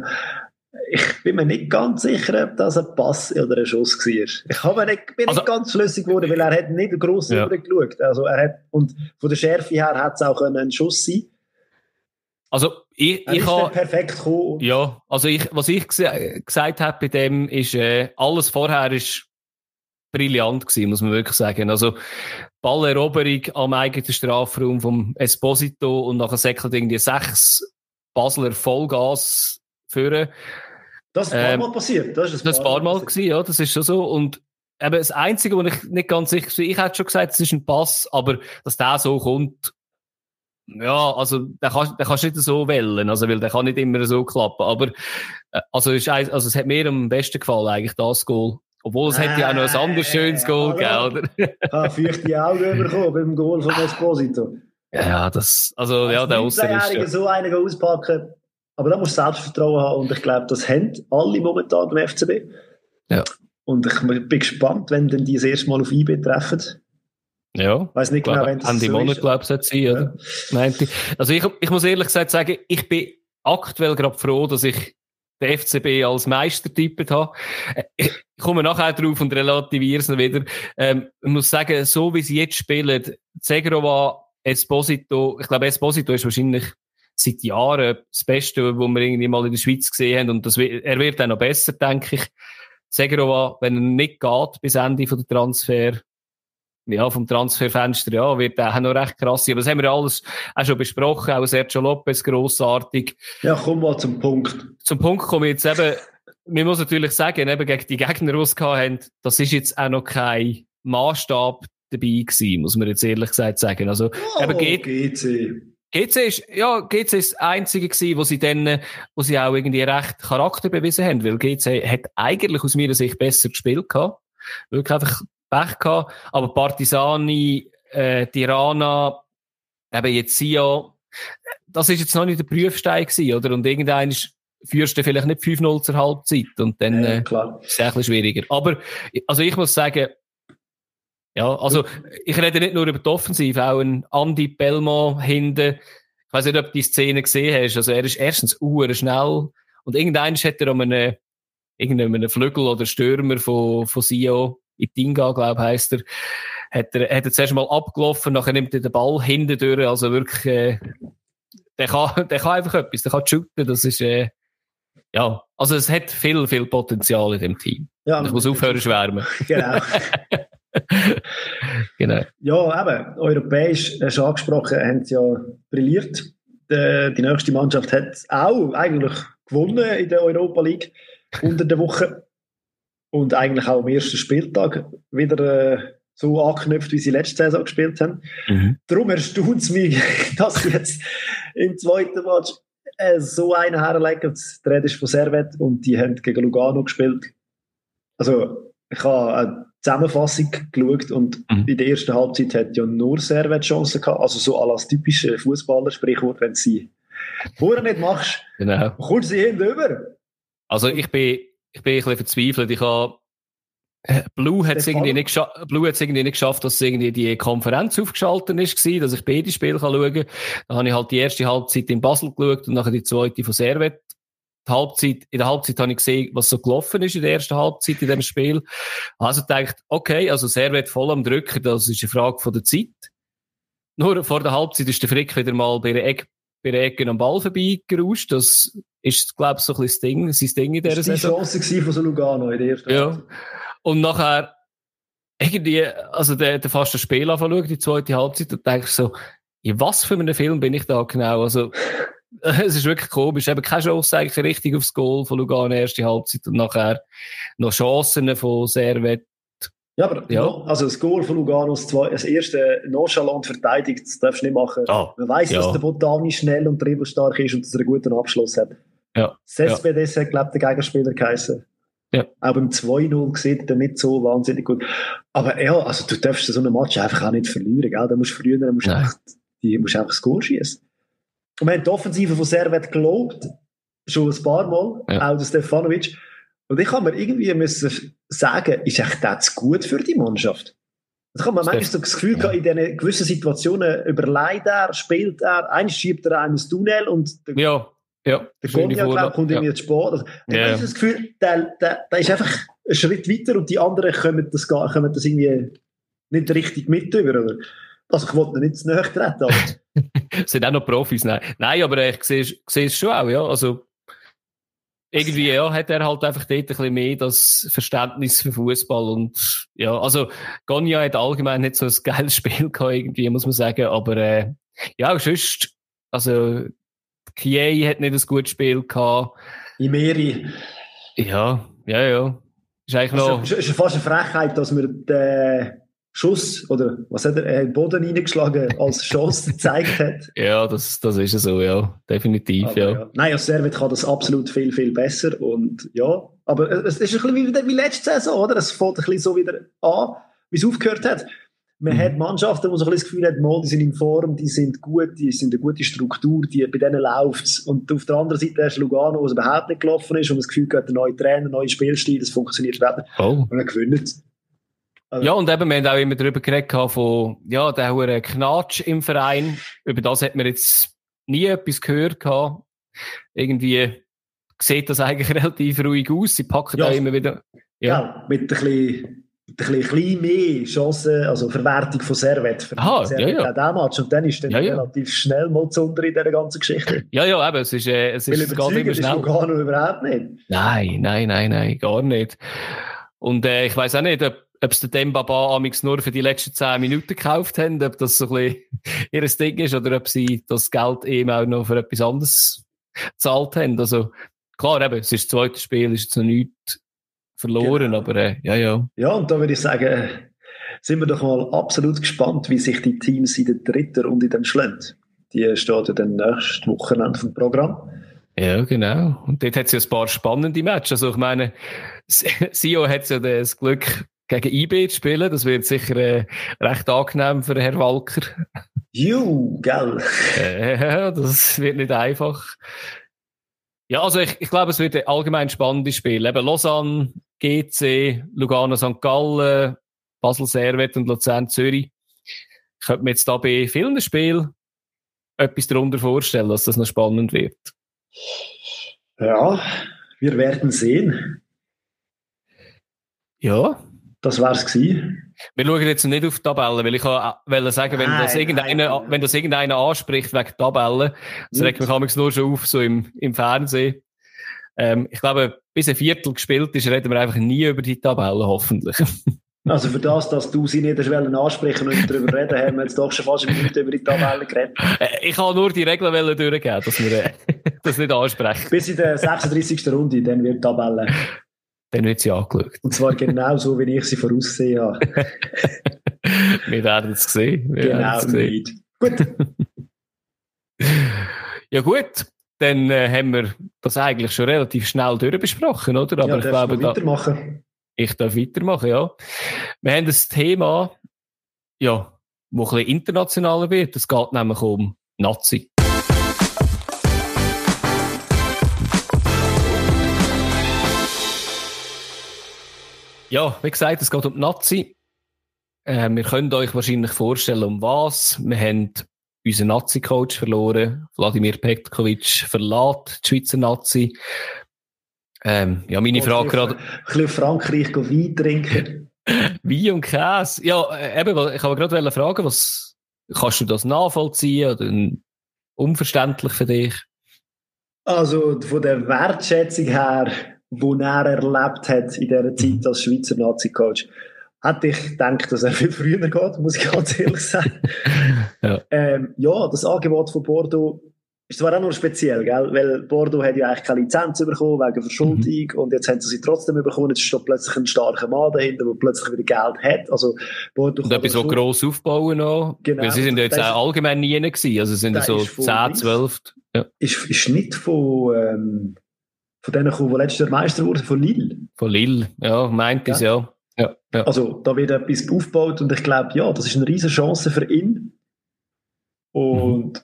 Ich bin mir nicht ganz sicher, ob das ein Pass oder ein Schuss war. Ich habe nicht, bin also, nicht ganz schlüssig geworden, weil er hat nicht gross ja. geschaut. Also er hat, und von der Schärfe her hat es auch ein Schuss sein also ich, ich habe perfekt gekommen. Ja, also ich, was ich gesagt habe bei dem ist, äh, alles vorher ist brillant gewesen, muss man wirklich sagen. Also, Balleroberung am eigenen Strafraum vom Esposito und nachher säckelt irgendwie sechs Basler Vollgas führen. Das ist ein paar ähm, Mal passiert. Das ist ein, das paar, Mal, gewesen, ja, das ist schon so. Und eben das Einzige, wo ich nicht ganz sicher bin, ich hätte schon gesagt, es ist ein Pass, aber dass der so kommt, ja, also, der kannst du nicht so wählen, also, weil der kann nicht immer so klappen, aber, äh, also, ist, also, es hat mir am besten gefallen, eigentlich, das Goal. Obwohl, es hätte ja auch noch ein anderes schönes Goal gegeben, oder? ah, feuchte Augen bekommen beim Goal von Esposito. Ja, das, also, Als ja, der Ausser ist. Ja. so einen auspacken. Aber da musst du Selbstvertrauen haben und ich glaube, das haben alle momentan beim FCB. Ja. Und ich bin gespannt, wenn dann die das erste Mal auf IB treffen. Ja. Weiß nicht genau, wenn das Ende so Monat, glaube ich, sein, oder? Ja. Also ich, ich muss ehrlich gesagt sagen, ich bin aktuell gerade froh, dass ich den FCB als Meister tippet habe. Äh, ich komme nachher drauf und relativiere es wieder. Ähm, ich muss sagen, so wie sie jetzt spielen, Zegrova, Esposito, ich glaube, Esposito ist wahrscheinlich seit Jahren das Beste, was wir irgendwie mal in der Schweiz gesehen haben und das, er wird auch noch besser, denke ich. Segrova, wenn er nicht geht bis Ende von der Transfer, ja, vom Transferfenster, ja, wird auch noch recht krass sein. Aber das haben wir alles auch schon besprochen. Auch Sergio Lopez, grossartig. Ja, komm mal zum Punkt. Zum Punkt komme ich jetzt eben, man muss natürlich sagen, eben gegen die Gegner, die es haben, das ist jetzt auch noch kein Maßstab dabei gewesen, muss man jetzt ehrlich gesagt sagen. Also, oh, eben G GC. GC ist, ja, GC ist das einzige gewesen, wo sie dann, wo sie auch irgendwie recht Charakter bewiesen haben, weil GC hat eigentlich aus meiner Sicht besser gespielt gehabt. Wirklich einfach Pech gehabt. Aber Partisani, äh, Tirana, eben jetzt Sia, das ist jetzt noch nicht der Prüfstein gewesen, oder? Und irgendein führst du vielleicht nicht 5-0 zur Halbzeit und dann ja, äh, ist es ein bisschen schwieriger. Aber, also ich muss sagen, Ja, also ich rede nicht nur über die Offensive, auch ein Andy Belmo hinten. Ich weiß nicht, ob du die Szene gesehen hast. Also er ist erstens uhr schnell und irgendeiner hat er um einen, irgendeinen Flügel oder Stürmer von, von Sio, Itinga, glaube ich, heisst er, hat er, hat er zuerst mal abgelaufen, nachher nimmt er den Ball hinten durch, also wirklich, äh, der kann, [laughs] der kann einfach etwas, der kann shooten, das ist, äh, ja, also es hat viel, viel Potenzial in dem Team. Ja, ich muss aufhören schwärmen. [laughs] Genau. [laughs] genau. Ja, eben, europäisch, hast du angesprochen, haben sie ja brilliert. Die, die nächste Mannschaft hat auch eigentlich gewonnen in der Europa League unter der Woche. Und eigentlich auch am ersten Spieltag wieder äh, so angeknüpft, wie sie letzte Saison gespielt haben. Mhm. Darum erstaunt es mich, [laughs] dass sie jetzt im zweiten Match äh, so einen herlegen. Der Rede ist von Servet und die haben gegen Lugano gespielt. Also, ich habe eine Zusammenfassung geschaut und mhm. in der ersten Halbzeit hat ja nur Servet Chancen gehabt. Also so als typische Fußballer, Sprichwort, wenn sie vorher nicht machst, genau. kommst du sie hinüber. Also ich bin, ich bin ein bisschen verzweifelt. Ich habe Blue hat es irgendwie nicht Blue hat's irgendwie nicht geschafft, dass irgendwie die Konferenz aufgeschaltet ist, gewesen, dass ich beide Spiele schauen kann. Dann habe ich halt die erste Halbzeit in Basel geschaut und nachher die zweite von Servet. Die Halbzeit, in der Halbzeit habe ich gesehen, was so gelaufen ist in der ersten Halbzeit in dem Spiel. Also gedacht, okay, also Servet voll am Drücken, das ist eine Frage von der Zeit. Nur vor der Halbzeit ist der Frick wieder mal bei der Ecke bei der Ecke am Ball vorbeigerauscht. Das ist, glaube ich, so ein bisschen das Ding, sein Ding in dieser Saison. Das war die Chance von so Lugano in der ersten Ja. Halbzeit. Und nachher irgendwie, also der, der fast das Spiel anschauen, die zweite Halbzeit, und denke ich so, in was für einem Film bin ich da genau? Also, [laughs] es ist wirklich komisch. Eben keine Chance eigentlich richtig aufs Goal von Lugano erste Halbzeit und nachher noch Chancen von Servet. Ja, aber ja. also das Goal von Lugano, das, das erste nonchalant verteidigt, das darfst du nicht machen. Ah, Man weiß, ja. dass der Botani schnell und dribbelstark ist und dass er einen guten Abschluss hat. Ja. Cespedes ja. hat, glaube ich, der Gegenspieler geheißen. Ja. Auch beim 2-0 sieht er nicht so wahnsinnig gut. Aber ja, also du darfst so einen Match einfach auch nicht verlieren, gell? Da musst du früher, da musst du einfach, die, musst einfach das Goal schießen. Und wir haben die Offensive von Servet gelobt, schon ein paar Mal, ja. auch der Stefanovic. Und ich habe mir irgendwie müssen sagen, ist echt das gut für die Mannschaft? Ich habe mir manchmal so das Gefühl gehabt, in diesen gewissen Situationen überleidet er, spielt er, eins schiebt er einen ins Tunnel und der, ja. Ja, der kommt irgendwie ja. zu spät. Also, ja. Ich habe das Gefühl, der, der, der ist einfach einen Schritt weiter und die anderen kommen das, kommen das irgendwie nicht richtig mit über. Oder? Also ich wollte nicht zu nahe treten. Aber. [laughs] sind auch noch Profis, nein. Nein, aber ich sehe, sehe es schon auch, ja. Also, irgendwie, ja, hat er halt einfach dort ein bisschen mehr das Verständnis für Fußball und, ja, also, Gonja hat allgemein nicht so ein geiles [laughs] Spiel gehabt, irgendwie, muss man sagen, aber, äh, ja, sonst, also, Kiei hat nicht ein gutes Spiel gehabt. Imeri. Ja, ja, ja. Ist eigentlich noch... Es ist fast eine Frechheit, dass man den Schuss, oder was hat er, äh, den Boden reingeschlagen als Chance gezeigt hat. [laughs] Ja, das, das ist so, ja. Definitiv, aber, ja. ja. Nein, als Servet kann das absolut viel, viel besser und ja. Aber es ist ein bisschen wie, wie letzte Saison, oder? Es fängt ein bisschen so wieder an, wie es aufgehört hat. Man mhm. hat Mannschaften, wo so ein das Gefühl hat, mal, die sind in Form, die sind gut, die sind eine gute Struktur, die, bei denen läuft es. Und auf der anderen Seite hast du Lugano, wo es überhaupt nicht gelaufen ist und das Gefühl hat, der neue Trainer, der neue Spielstil, das funktioniert später. Oh. Und dann gewinnt also, ja, und eben, wir haben auch immer darüber geredet von, ja, der hohe Knatsch im Verein. Über das hat man jetzt nie etwas gehört gehabt. Irgendwie sieht das eigentlich [laughs] relativ ruhig aus. Sie packen ja, da immer wieder. Ja, ja mit ein bisschen ein bisschen mehr Chancen, also Verwertung von Servet. Für Aha, Servet ja, ja. Match. Und dann ist dann ja, ja. relativ schnell mal zu unter in dieser ganzen Geschichte. [laughs] Ja, ja, eben, es ist, äh, es ist, geht immer schnell. Gar überhaupt nicht. Nein, nein, nein, nein, gar nicht. Und äh, ich weiß auch nicht, ob, ob es der Dembaba amix nur für die letzten zehn Minuten gekauft haben, ob das so ein bisschen [laughs] ihr Ding ist oder ob sie das Geld eben auch noch für etwas anderes gezahlt haben. Also klar, eben, es ist das zweite Spiel, ist jetzt noch nichts verloren, genau. aber äh, ja, ja. Ja, und da würde ich sagen, sind wir doch mal absolut gespannt, wie sich die Teams in der dritten Runde dann schlägt. Die steht ja dann nächstes Wochenende vom Programm. Ja, genau. Und dort hat es ja ein paar spannende Matches. Also ich meine, [laughs] Sio hat ja das Glück, gegen IB zu spielen. Das wird sicher äh, recht angenehm für Herrn Walker. Ju, gell? [laughs] Ja, das wird nicht einfach. Ja, also ich, ich glaube, es wird ein allgemein spannendes Spiel. Eben Lausanne, GC, Lugano, St. Gallen, Basel Servet und Luzern Zürich. Ich könnte mir jetzt da bei vielen Spielen etwas darunter vorstellen, dass das noch spannend wird. Ja, wir werden sehen. Ja. Das war es gewesen. Wir schauen jetzt nicht auf die Tabellen, weil ich wollte sagen, wenn nein, das irgendeiner, nein. wenn das irgendeiner anspricht wegen Tabellen, das regt mich nur schon auf, so im, im Fernsehen. Ähm, ich glaube, bis ein Viertel gespielt ist, reden wir einfach nie über die Tabellen, hoffentlich. [laughs] Also für das, dass du sie nicht hast ansprechen und darüber reden, haben wir jetzt doch schon fast eine Minute über die Tabellen geredet. Äh, ich habe nur die Regeln durchgeben, dass wir äh, [laughs] das nicht ansprechen. Bis in der 36. Runde, dann wird die Tabelle. Dann wird sie angeschaut. Und zwar genau so, wie ich sie vorausgesehen habe. [laughs] wir werden es sehen. Wir genau nicht. Gut. ja gut, dann äh, haben wir das eigentlich schon relativ schnell durchbesprochen, oder? Aber ja, ich glaube, da, weitermachen. Ich darf weitermachen, ja. Wir haben das Thema, ja, wo ein bisschen internationaler wird. Es geht nämlich um Nazi. Ja, wie gesagt, es geht um Nazi. Äh, wir können euch wahrscheinlich vorstellen, um was. Wir haben unseren Nazi-Coach verloren. Wladimir Petkovic verlässt die Schweizer Nazi. Ähm, ja, meine Frage gerade. Ein bisschen Frankreich Wein trinken. [laughs] Wein und Käse. Ja, äh, eben, ich habe gerade fragen, was, kannst du das nachvollziehen oder unverständlich für dich? Also, von der Wertschätzung her, die er erlebt hat in dieser Zeit als Schweizer Nazi-Coach, hätte ich gedacht, dass er viel früher geht, muss ich ganz ehrlich sagen. [laughs] ja. Ähm, ja, das Angebot von Bordeaux ist zwar auch noch speziell, gell? weil Bordeaux hat ja eigentlich keine Lizenz bekommen wegen Verschuldung mhm. und jetzt haben sie sie trotzdem bekommen. Jetzt steht plötzlich ein starker Mann dahinter, der plötzlich wieder Geld hat. Also Bordeaux und etwas so gross aufbauen noch. Genau. Weil sie sind ja jetzt auch allgemein nie gewesen. Also sind so 10, 12. Ja. Ist, ist nicht von, ähm, von denen gekommen, die letztes Jahr Meister wurden, von Lille. Von Lille, ja, meint ja. es ja. Ja. Also da wird etwas aufgebaut und ich glaube, ja, das ist eine riesige Chance für ihn. Und mhm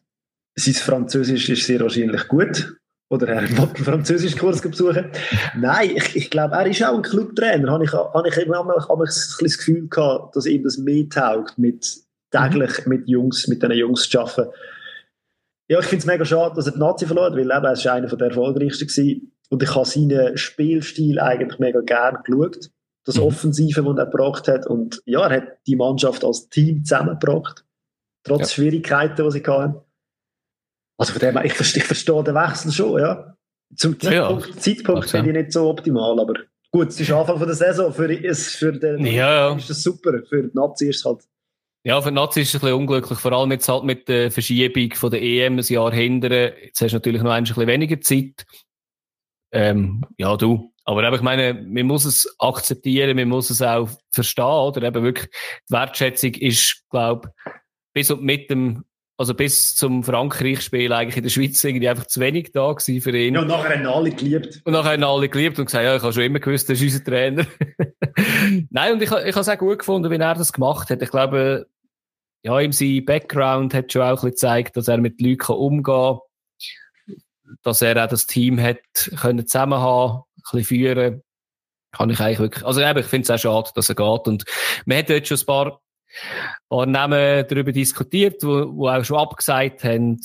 sein Französisch ist sehr wahrscheinlich gut. Oder er will einen Französischkurs besuchen. Nein, ich, ich glaube, er ist auch ein Clubtrainer. Habe ich, habe ich immer hab ich das Gefühl gehabt, dass ihm das mehr taugt, mit täglich mit Jungs, mit diesen Jungs zu arbeiten. Ja, ich finde es mega schade, dass er die Nazi verloren hat, weil eben, er ist einer der erfolgreichsten gewesen. Und ich habe seinen Spielstil eigentlich mega gern geschaut. Das mhm. Offensive, das er gebracht hat. Und ja, er hat die Mannschaft als Team zusammengebracht. Trotz ja. Schwierigkeiten, die sie hatten. Also von dem ich, ich verstehe den Wechsel schon, ja. Zum Zeitpunkt, ja, Zeitpunkt finde ich nicht so optimal, aber gut, es ist Anfang von der Saison, für, für den ja, ja. ist das super, für die Nazi ist es halt ja, für die Nazi ist es ein bisschen unglücklich, vor allem jetzt halt mit der Verschiebung von der EM ein Jahr hindern. Jetzt hast du natürlich noch ein bisschen weniger Zeit. Ähm, ja, du. Aber eben, ich meine, man muss es akzeptieren, man muss es auch verstehen, oder? Eben wirklich, die Wertschätzung ist, glaube bis und mit dem also bis zum Frankreich-Spiel eigentlich in der Schweiz irgendwie einfach zu wenig da gewesen für ihn. Ja, und nachher haben alle geliebt. Und nachher haben alle geliebt und gesagt, ja, ich habe schon immer gewusst, das ist unser Trainer. [laughs] Nein, und ich, ich habe es auch gut gefunden, wie er das gemacht hat. Ich glaube, ja, ihm sein Background hat schon auch ein bisschen gezeigt, dass er mit Leuten umgehen kann, dass er auch das Team hat können zusammen haben, bisschen führen. Kann ich eigentlich wirklich, also eben, ich finde es auch schade, dass er geht. Und man hat dort schon ein paar paar Namen darüber diskutiert, wo, wo auch schon abgesagt haben,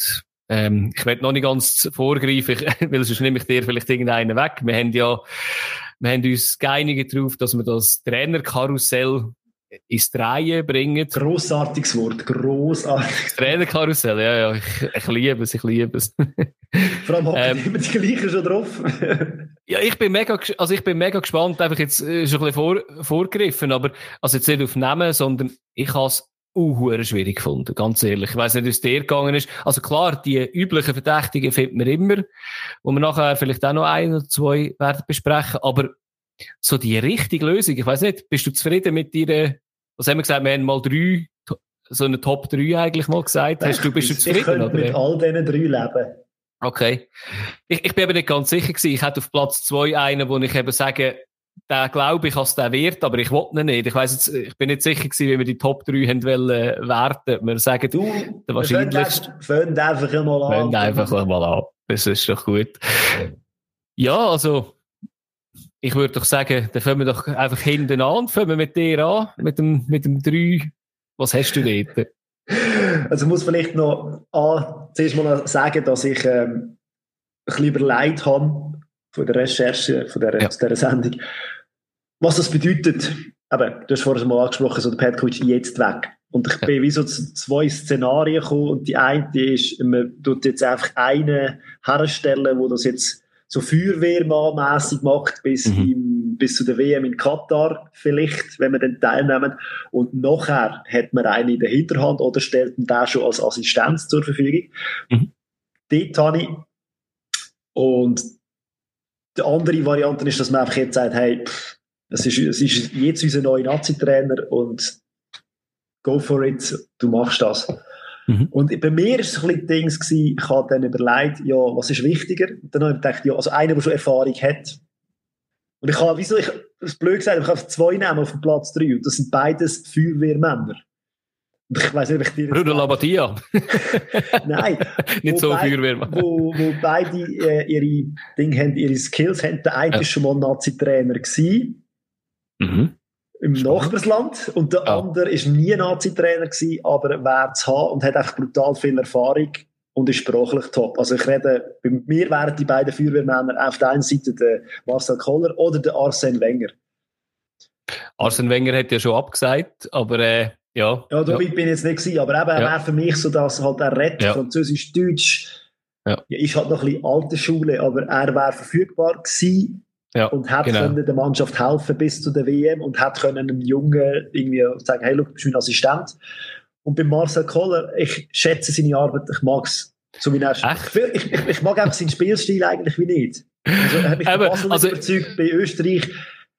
ähm, ich werde noch nicht ganz vorgreifen, [laughs] weil sonst nehme ich dir vielleicht irgendeinen weg. Wir haben ja, wir haben uns geeinigt darauf, dass wir das Trainerkarussell ins Drehen bringen. Grossartiges Wort, grossartiges. Trainerkarussell, ja, ja, ich, ich liebe es, ich liebe es. [laughs] Vor allem ähm, immer die gleichen schon drauf. [laughs] ja, ich bin mega, also ich bin mega gespannt, einfach jetzt äh, schon ein bisschen vor, vorgegriffen, aber also jetzt nicht auf Namen, sondern ich habe es uh, schwierig gefunden, ganz ehrlich. Ich weiß nicht, wie es dir gegangen ist. Also klar, die üblichen Verdächtigen findet man immer, wo wir nachher vielleicht auch noch ein oder zwei werden besprechen, aber so die richtige Lösung. Ich weiß nicht, bist du zufrieden mit deiner, was haben wir gesagt, wir haben mal drei, so eine Top 3 eigentlich mal gesagt. Hast du, bist du zufrieden? Ich könnte oder? mit all diesen drei leben. Okay. Ich, ich bin aber nicht ganz sicher gewesen. Ich hatte auf Platz 2 einen, wo ich eben sage, der glaube ich, dass der wird, aber ich wollte ihn nicht. Ich weiss jetzt, ich bin nicht sicher gewesen, wie wir die Top 3 haben wollen, äh, werten. Wir sagen, du, der wahrscheinlichste. Fängt einfach mal an. Fängt einfach mal an. Das ist doch gut. Ja, also, ich würde doch sagen, dann fangen wir doch einfach hinten an und fangen wir mit dir an, mit dem, mit dem 3. Was hast du dort? Also ich muss vielleicht noch an, zuerst mal sagen, dass ich ähm, ein bisschen überlegt habe von der Recherche von der, ja. dieser Sendung, was das bedeutet. Eben, du hast vorhin mal angesprochen, so der Petkovic jetzt weg. Und ich ja. bin wie so zu zwei Szenarien gekommen und die eine ist, man tut jetzt einfach einen herstellen, wo das jetzt so Feuerwehrmannmässig macht bis, mhm. im, bis zu der WM in Katar vielleicht, wenn wir dann teilnehmen. Und nachher hat man einen in der Hinterhand oder stellt ihn da schon als Assistenz zur Verfügung. Mhm. Dort habe ich und die andere Variante ist, dass man einfach jetzt sagt, hey, es ist, es ist jetzt unser neuer Nazi-Trainer und go for it, du machst das. Mhm. Und bei mir war es ein bisschen Dings gewesen, ich habe dann überlegt, ja, was ist wichtiger? Und dann habe ich gedacht, ja, also einer, der schon Erfahrung hat. Und ich habe, wieso, ich, das blöd gesagt, ich habe zwei nehmen auf dem Platz drei und das sind beides Feuerwehrmänner. Und ich weiß nicht, ob ich dir... Bruno Labadia. [laughs] Nein. [laughs] nicht so Feuerwehrmann. Wo, wo beide äh, ihre Dinge haben, ihre Skills haben. Der eine ja. schon mal Nazi-Trainer. Mhm im Nachbarsland und der ah. andere ist nie Nazi-Trainer gewesen, aber wäre zu haben und hat einfach brutal viel Erfahrung und ist sprachlich top. Also ich rede, bei mir wären die beiden Feuerwehrmänner auf der einen Seite der Marcel Koller oder der Arsene Wenger. Arsene Wenger hat ja schon abgesagt, aber äh, ja. Ja, damit ja. bin ich jetzt nicht gewesen, aber eben, er ja. wäre für mich so, dass halt er redet, ja. Französisch, Deutsch, ja. ist halt noch ein bisschen alte Schule, aber er wäre verfügbar gewesen ja, und hat genau. können der Mannschaft helfen bis zu der WM und hat können einem Jungen irgendwie sagen, hey, look, bist mein Assistent. Und bei Marcel Koller, ich schätze seine Arbeit, ich mag es so wie er ich, ich, ich, mag einfach seinen Spielstil eigentlich wie nicht. Also, er hat mich [laughs] Aber, also, überzeugt bei Österreich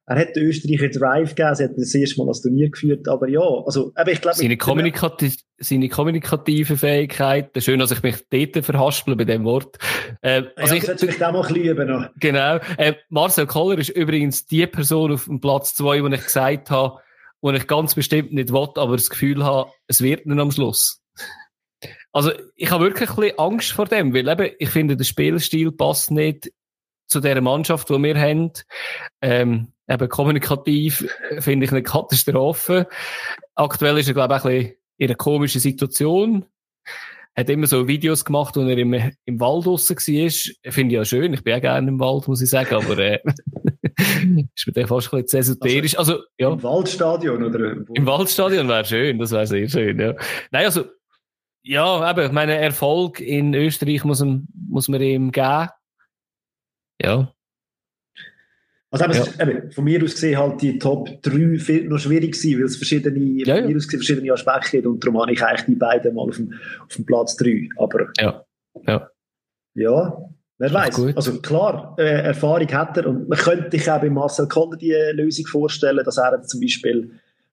er hat den Österreicher Drive gegeben, sie hat das erste Mal das Turnier geführt, aber ja, also, aber ich glaube... Seine, kommunikati seine kommunikative Fähigkeit, schön, dass ich mich dort verhaspel bei dem Wort. Äh, also ja, ich sollte mich auch mal ein noch. Genau. Äh, Marcel Koller ist übrigens die Person auf dem Platz zwei, wo ich gesagt habe, wo ich ganz bestimmt nicht will, aber das Gefühl habe, es wird nicht am Schluss. Also, ich habe wirklich ein bisschen Angst vor dem, weil eben, ich finde, der Spielstil passt nicht zu der Mannschaft, die wir haben. Ähm, eben kommunikativ finde ich eine Katastrophe. Aktuell ist er, glaube ich, ein bisschen in einer komischen Situation. Hat immer so Videos gemacht, wo er im, im Wald draussen war. Finde ich ja schön. Ich bin auch gerne im Wald, muss ich sagen, aber, äh, [laughs] ist mir fast ein bisschen esoterisch. Also, also, ja. Im Waldstadion, oder? Im Waldstadion wäre schön, das wäre sehr schön, ja. Nein, also, ja, eben, meine Erfolg in Österreich muss, muss man ihm geben. Ja. Also eben, ja. ist, eben, von mir aus gesehen halt die Top 3 viel noch schwierig gewesen, weil es verschiedene, ja, von mir aus gesehen verschiedene Aspekte gibt und darum habe ich eigentlich die beiden mal auf dem, auf dem Platz 3. Aber ja, ja. ja wer weiß. Also klar, äh, Erfahrung hat er und man könnte sich auch bei Marcel Koller die Lösung vorstellen, dass er zum Beispiel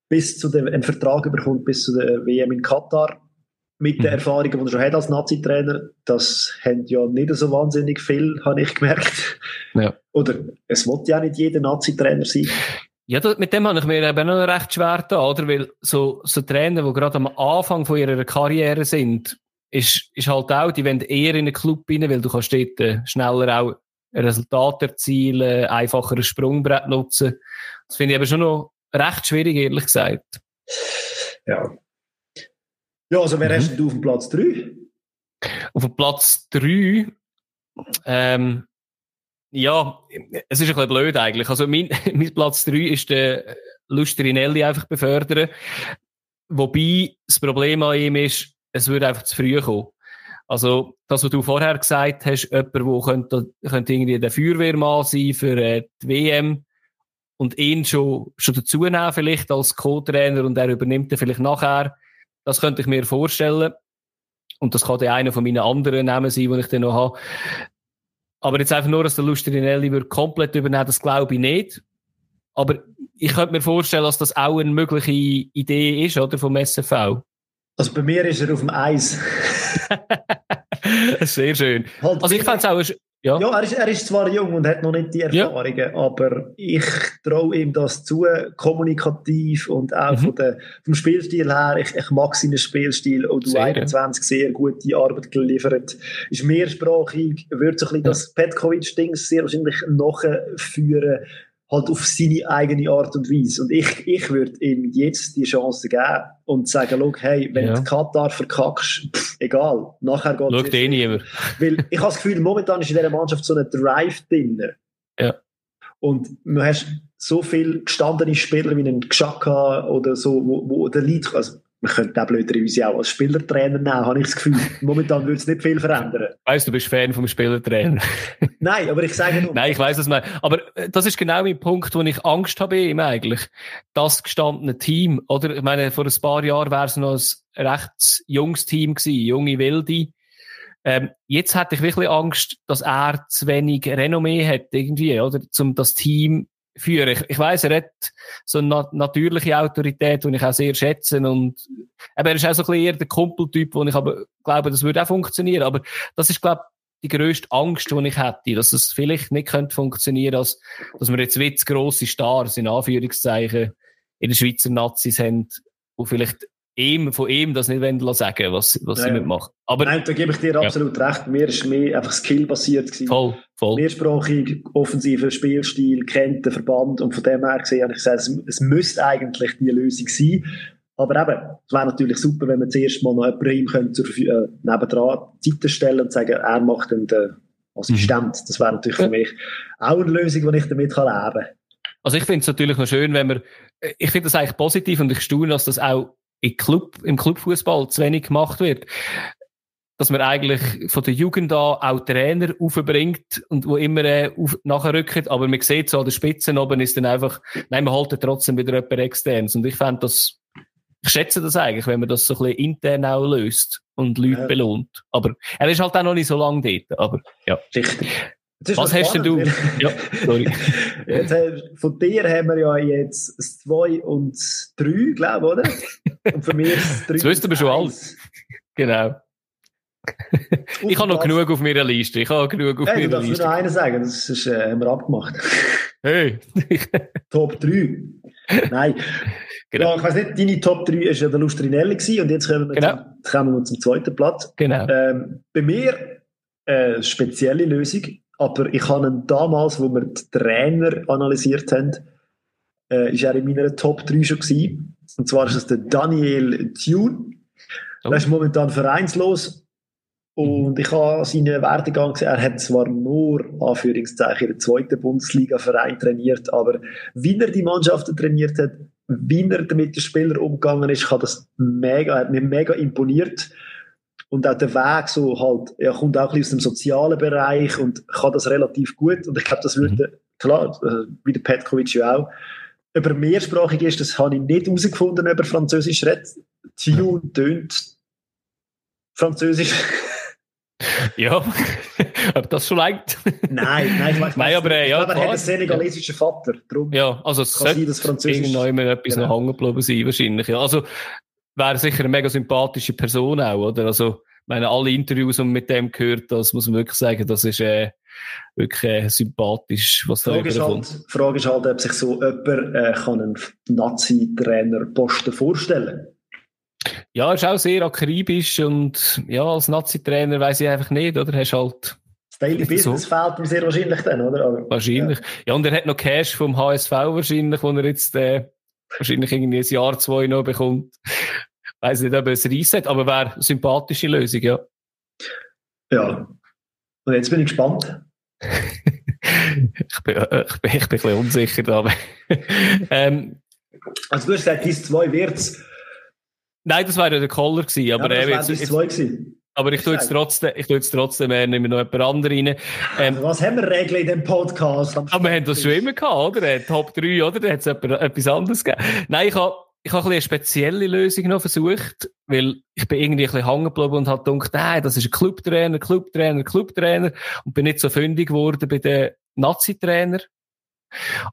bis zu dem, einen Vertrag bekommt bis zu der WM in Katar mit den mhm. Erfahrungen, die er schon hat als Nazi-Trainer, das haben ja nicht so wahnsinnig viel, habe ich gemerkt. Ja. Oder es wird ja nicht jeder Nazi-Trainer sein. Ja, mit dem habe ich mir eben noch recht schwer da, oder? Weil so, so Trainer, die gerade am Anfang von ihrer Karriere sind, ist, ist halt auch, die wollen eher in einen Club rein, weil du kannst dort äh, schneller auch Resultate erzielen, einfacher ein Sprungbrett nutzen. Das finde ich eben schon noch recht schwierig, ehrlich gesagt. Ja, ja, also wer mhm. hast du auf dem Platz 3? Auf dem Platz 3, ähm, ja, es ist ein bisschen blöd eigentlich. Also mein, [laughs] mein Platz 3 ist der Lustrinelli einfach befördern. Wobei das Problem an ihm ist, es würde einfach zu früh kommen. Also, das, was du vorher gesagt hast, jemand, der könnte, könnte irgendwie der Feuerwehrmann sein für äh, die WM und ihn schon, schon dazu nehmen, vielleicht als Co-Trainer und er übernimmt dann vielleicht nachher das könnte ich mir vorstellen. Und das kann ja einer von meinen anderen Namen sein, die ich dann noch habe. Aber jetzt einfach nur, dass der Lustrinelli wird komplett übernehmen, das glaube ich nicht. Aber ich könnte mir vorstellen, dass das auch eine mögliche Idee ist, oder, vom SFV. Also bei mir ist er auf dem Eis. [laughs] Sehr schön. Halt also ich fände es auch ja, ja er, ist, er ist zwar jung und hat noch nicht die Erfahrungen, ja. aber ich traue ihm das zu, kommunikativ und auch mhm. von der, vom Spielstil her. Ich, ich mag seinen Spielstil und du 21 sehr gute Arbeit geliefert. Ist mehrsprachig, ein bisschen ja. das Petkovic-Ding sehr wahrscheinlich nachführen. Halt auf seine eigene Art und Weise. Und ich, ich würde ihm jetzt die Chance geben und sagen, schau, hey, wenn ja. du Katar verkackst, pff, egal, nachher geht es. Schau eh niemand. Weil ich habe das Gefühl, momentan ist in dieser Mannschaft so ein Drive drin. Ja. Und du hast so viele gestandene Spieler wie einen Gschaka oder so, wo, wo der Lead, also man könnte den blöderweise auch als Spielertrainer nehmen, habe ich das Gefühl. [laughs] Momentan würde es nicht viel verändern. Weißt du, bist Fan vom Spielertrainer. [laughs] Nein, aber ich sage nur. Nein, ich weiß was man. Aber äh, das ist genau mein Punkt, wo ich Angst habe ihm eigentlich. Das gestandene Team, oder? Ich meine, vor ein paar Jahren wäre es noch ein recht junges Team gewesen, junge Wilde. Ähm, jetzt hätte ich wirklich Angst, dass er zu wenig Renommee hat, irgendwie, oder? Um das Team führen. Ich, ich weiss, er hat so eine natürliche Autorität, die ich auch sehr schätze. Und aber er ist auch so ein bisschen eher der Kumpeltyp, wo ich aber glaube, das würde auch funktionieren. Aber das ist, glaube die grösste Angst, die ich hätte, dass es vielleicht nicht könnte funktionieren, als, dass wir jetzt wie grosse Stars, in Anführungszeichen, in den Schweizer Nazis haben, wo vielleicht ihm, von ihm das nicht wollen sagen, was, was ja, sie mitmachen. Aber, Nein, da gebe ich dir absolut ja. recht. Mir ist mehr einfach skillbasiert gewesen. Voll, voll. Mehrsprachig, offensiver Spielstil, kennt den Verband und von dem her gesehen habe ich gesagt, es, es müsste eigentlich die Lösung sein. Aber eben, es wäre natürlich super, wenn man zuerst mal noch jemanden ihm könnte zur äh, nebendran Zeiten stellen und sagen, er macht dann den Assistent. Mhm. Das wäre natürlich für mich auch eine Lösung, die ich damit kann leben kann. Also ich finde es natürlich noch schön, wenn man, ich finde das eigentlich positiv und ich staune, dass das auch Club, im Clubfußball zu wenig gemacht wird. Dass man eigentlich von der Jugend an auch Trainer aufbringt und wo immer äh, auf, nachrücken, aber man sieht so an der Spitze oben ist dann einfach, nein, man haltet trotzdem wieder jemand externes. Und ich fände das, ich schätze das eigentlich, wenn man das so ein bisschen intern auch löst und Leute ja. belohnt. Aber er ist halt auch noch nicht so lange dort, aber ja. Richtig. Was hast denn du? [laughs] ja, sorry. [laughs] Jetzt, von dir haben wir ja jetzt das 2 und 3, glaube ich, oder? [laughs] Und mich ist das 3 Das wissen wir schon alles. Genau. ich habe noch genug auf meiner Liste. Ich habe genug auf hey, meiner Liste. Ich darf nur einen sagen, das ist, äh, haben wir abgemacht. Hey. Top 3. Nein. Genau. Ja, ich weiss nicht, deine Top 3 war ja der Lustrinelli gewesen, und jetzt kommen wir, genau. zum, kommen wir zum zweiten Platz. Genau. Ähm, bei mir eine äh, spezielle Lösung. Aber ich habe ihn damals, wo wir die Trainer analysiert haben, äh, ist er in meiner Top 3 schon gewesen. Und zwar ist es der Daniel Thune. Oh. Der ist momentan vereinslos. Und mhm. ich habe seinen Werdegang gesehen, er hat zwar nur, Anführungszeichen, in der zweiten Bundesliga-Verein trainiert, aber wie er die Mannschaften trainiert hat, wie er mit den Spielern umgegangen ist, hat das mega, hat mir mega imponiert. Und auch der Weg so halt, er kommt auch ein bisschen aus dem sozialen Bereich und kann das relativ gut. Und ich glaube, das würde, mhm. klar, äh, wie der Petkovic ja auch, über mehrsprachig ist, das habe ich nicht herausgefunden, ob er Französisch redet. Tio tönt Französisch. [laughs] ja, [laughs] aber das schon langt. nein, nein, ich, weiß, nein, aber, äh, ja, aber er hat einen senegalesischen ja. Vater. Darum ja, also es kann sein, dass Französisch irgendwann etwas genau. noch hängen geblieben sein, wahrscheinlich. Ja. Also, wäre sicher eine mega sympathische Person auch, oder? Also, meine, alle Interviews, die man mit dem gehört, das muss man wirklich sagen, das ist äh, wirklich äh, sympathisch, was da Frage. Ist halt, Frage ist halt, ob sich so jemand äh, kann einen Nazi-Trainer-Posten vorstellen Ja, ist auch sehr akribisch und ja, als Nazi-Trainer weiß ich einfach nicht, oder? Hast halt das Daily Business so. fehlt ihm sehr wahrscheinlich dann, oder? Aber, wahrscheinlich. Ja. ja. und er hat noch Cash vom HSV wahrscheinlich, wo er jetzt äh, wahrscheinlich irgendwie ein Jahr, zwei noch bekommt. Weiß nicht, ob es reisset, aber wäre eine sympathische Lösung, ja. Ja. Und jetzt bin ich gespannt. [laughs] ich, bin, äh, ich, bin, ich bin ein bisschen unsicher da. [laughs] ähm, also du hast gesagt, dies zwei wird's. Nein, das wäre ja der Caller gewesen. Aber, ja, das wäre zwei gewesen. Aber ich tue jetzt trotzdem, ich tue jetzt trotzdem, äh, nehme noch jemand anderen rein. Ähm, also was haben wir Regeln in dem Podcast? Aber wir haben das schon immer gehabt, oder? Top 3, oder? Da hat es etwas anderes gegeben. Nein, ich habe, ich habe ein eine spezielle Lösung noch versucht, weil ich bin irgendwie ein bisschen hängen geblieben und habe gedacht, nein, das ist ein Clubtrainer, Clubtrainer, Clubtrainer und bin nicht so fündig geworden bei den Nazi-Trainer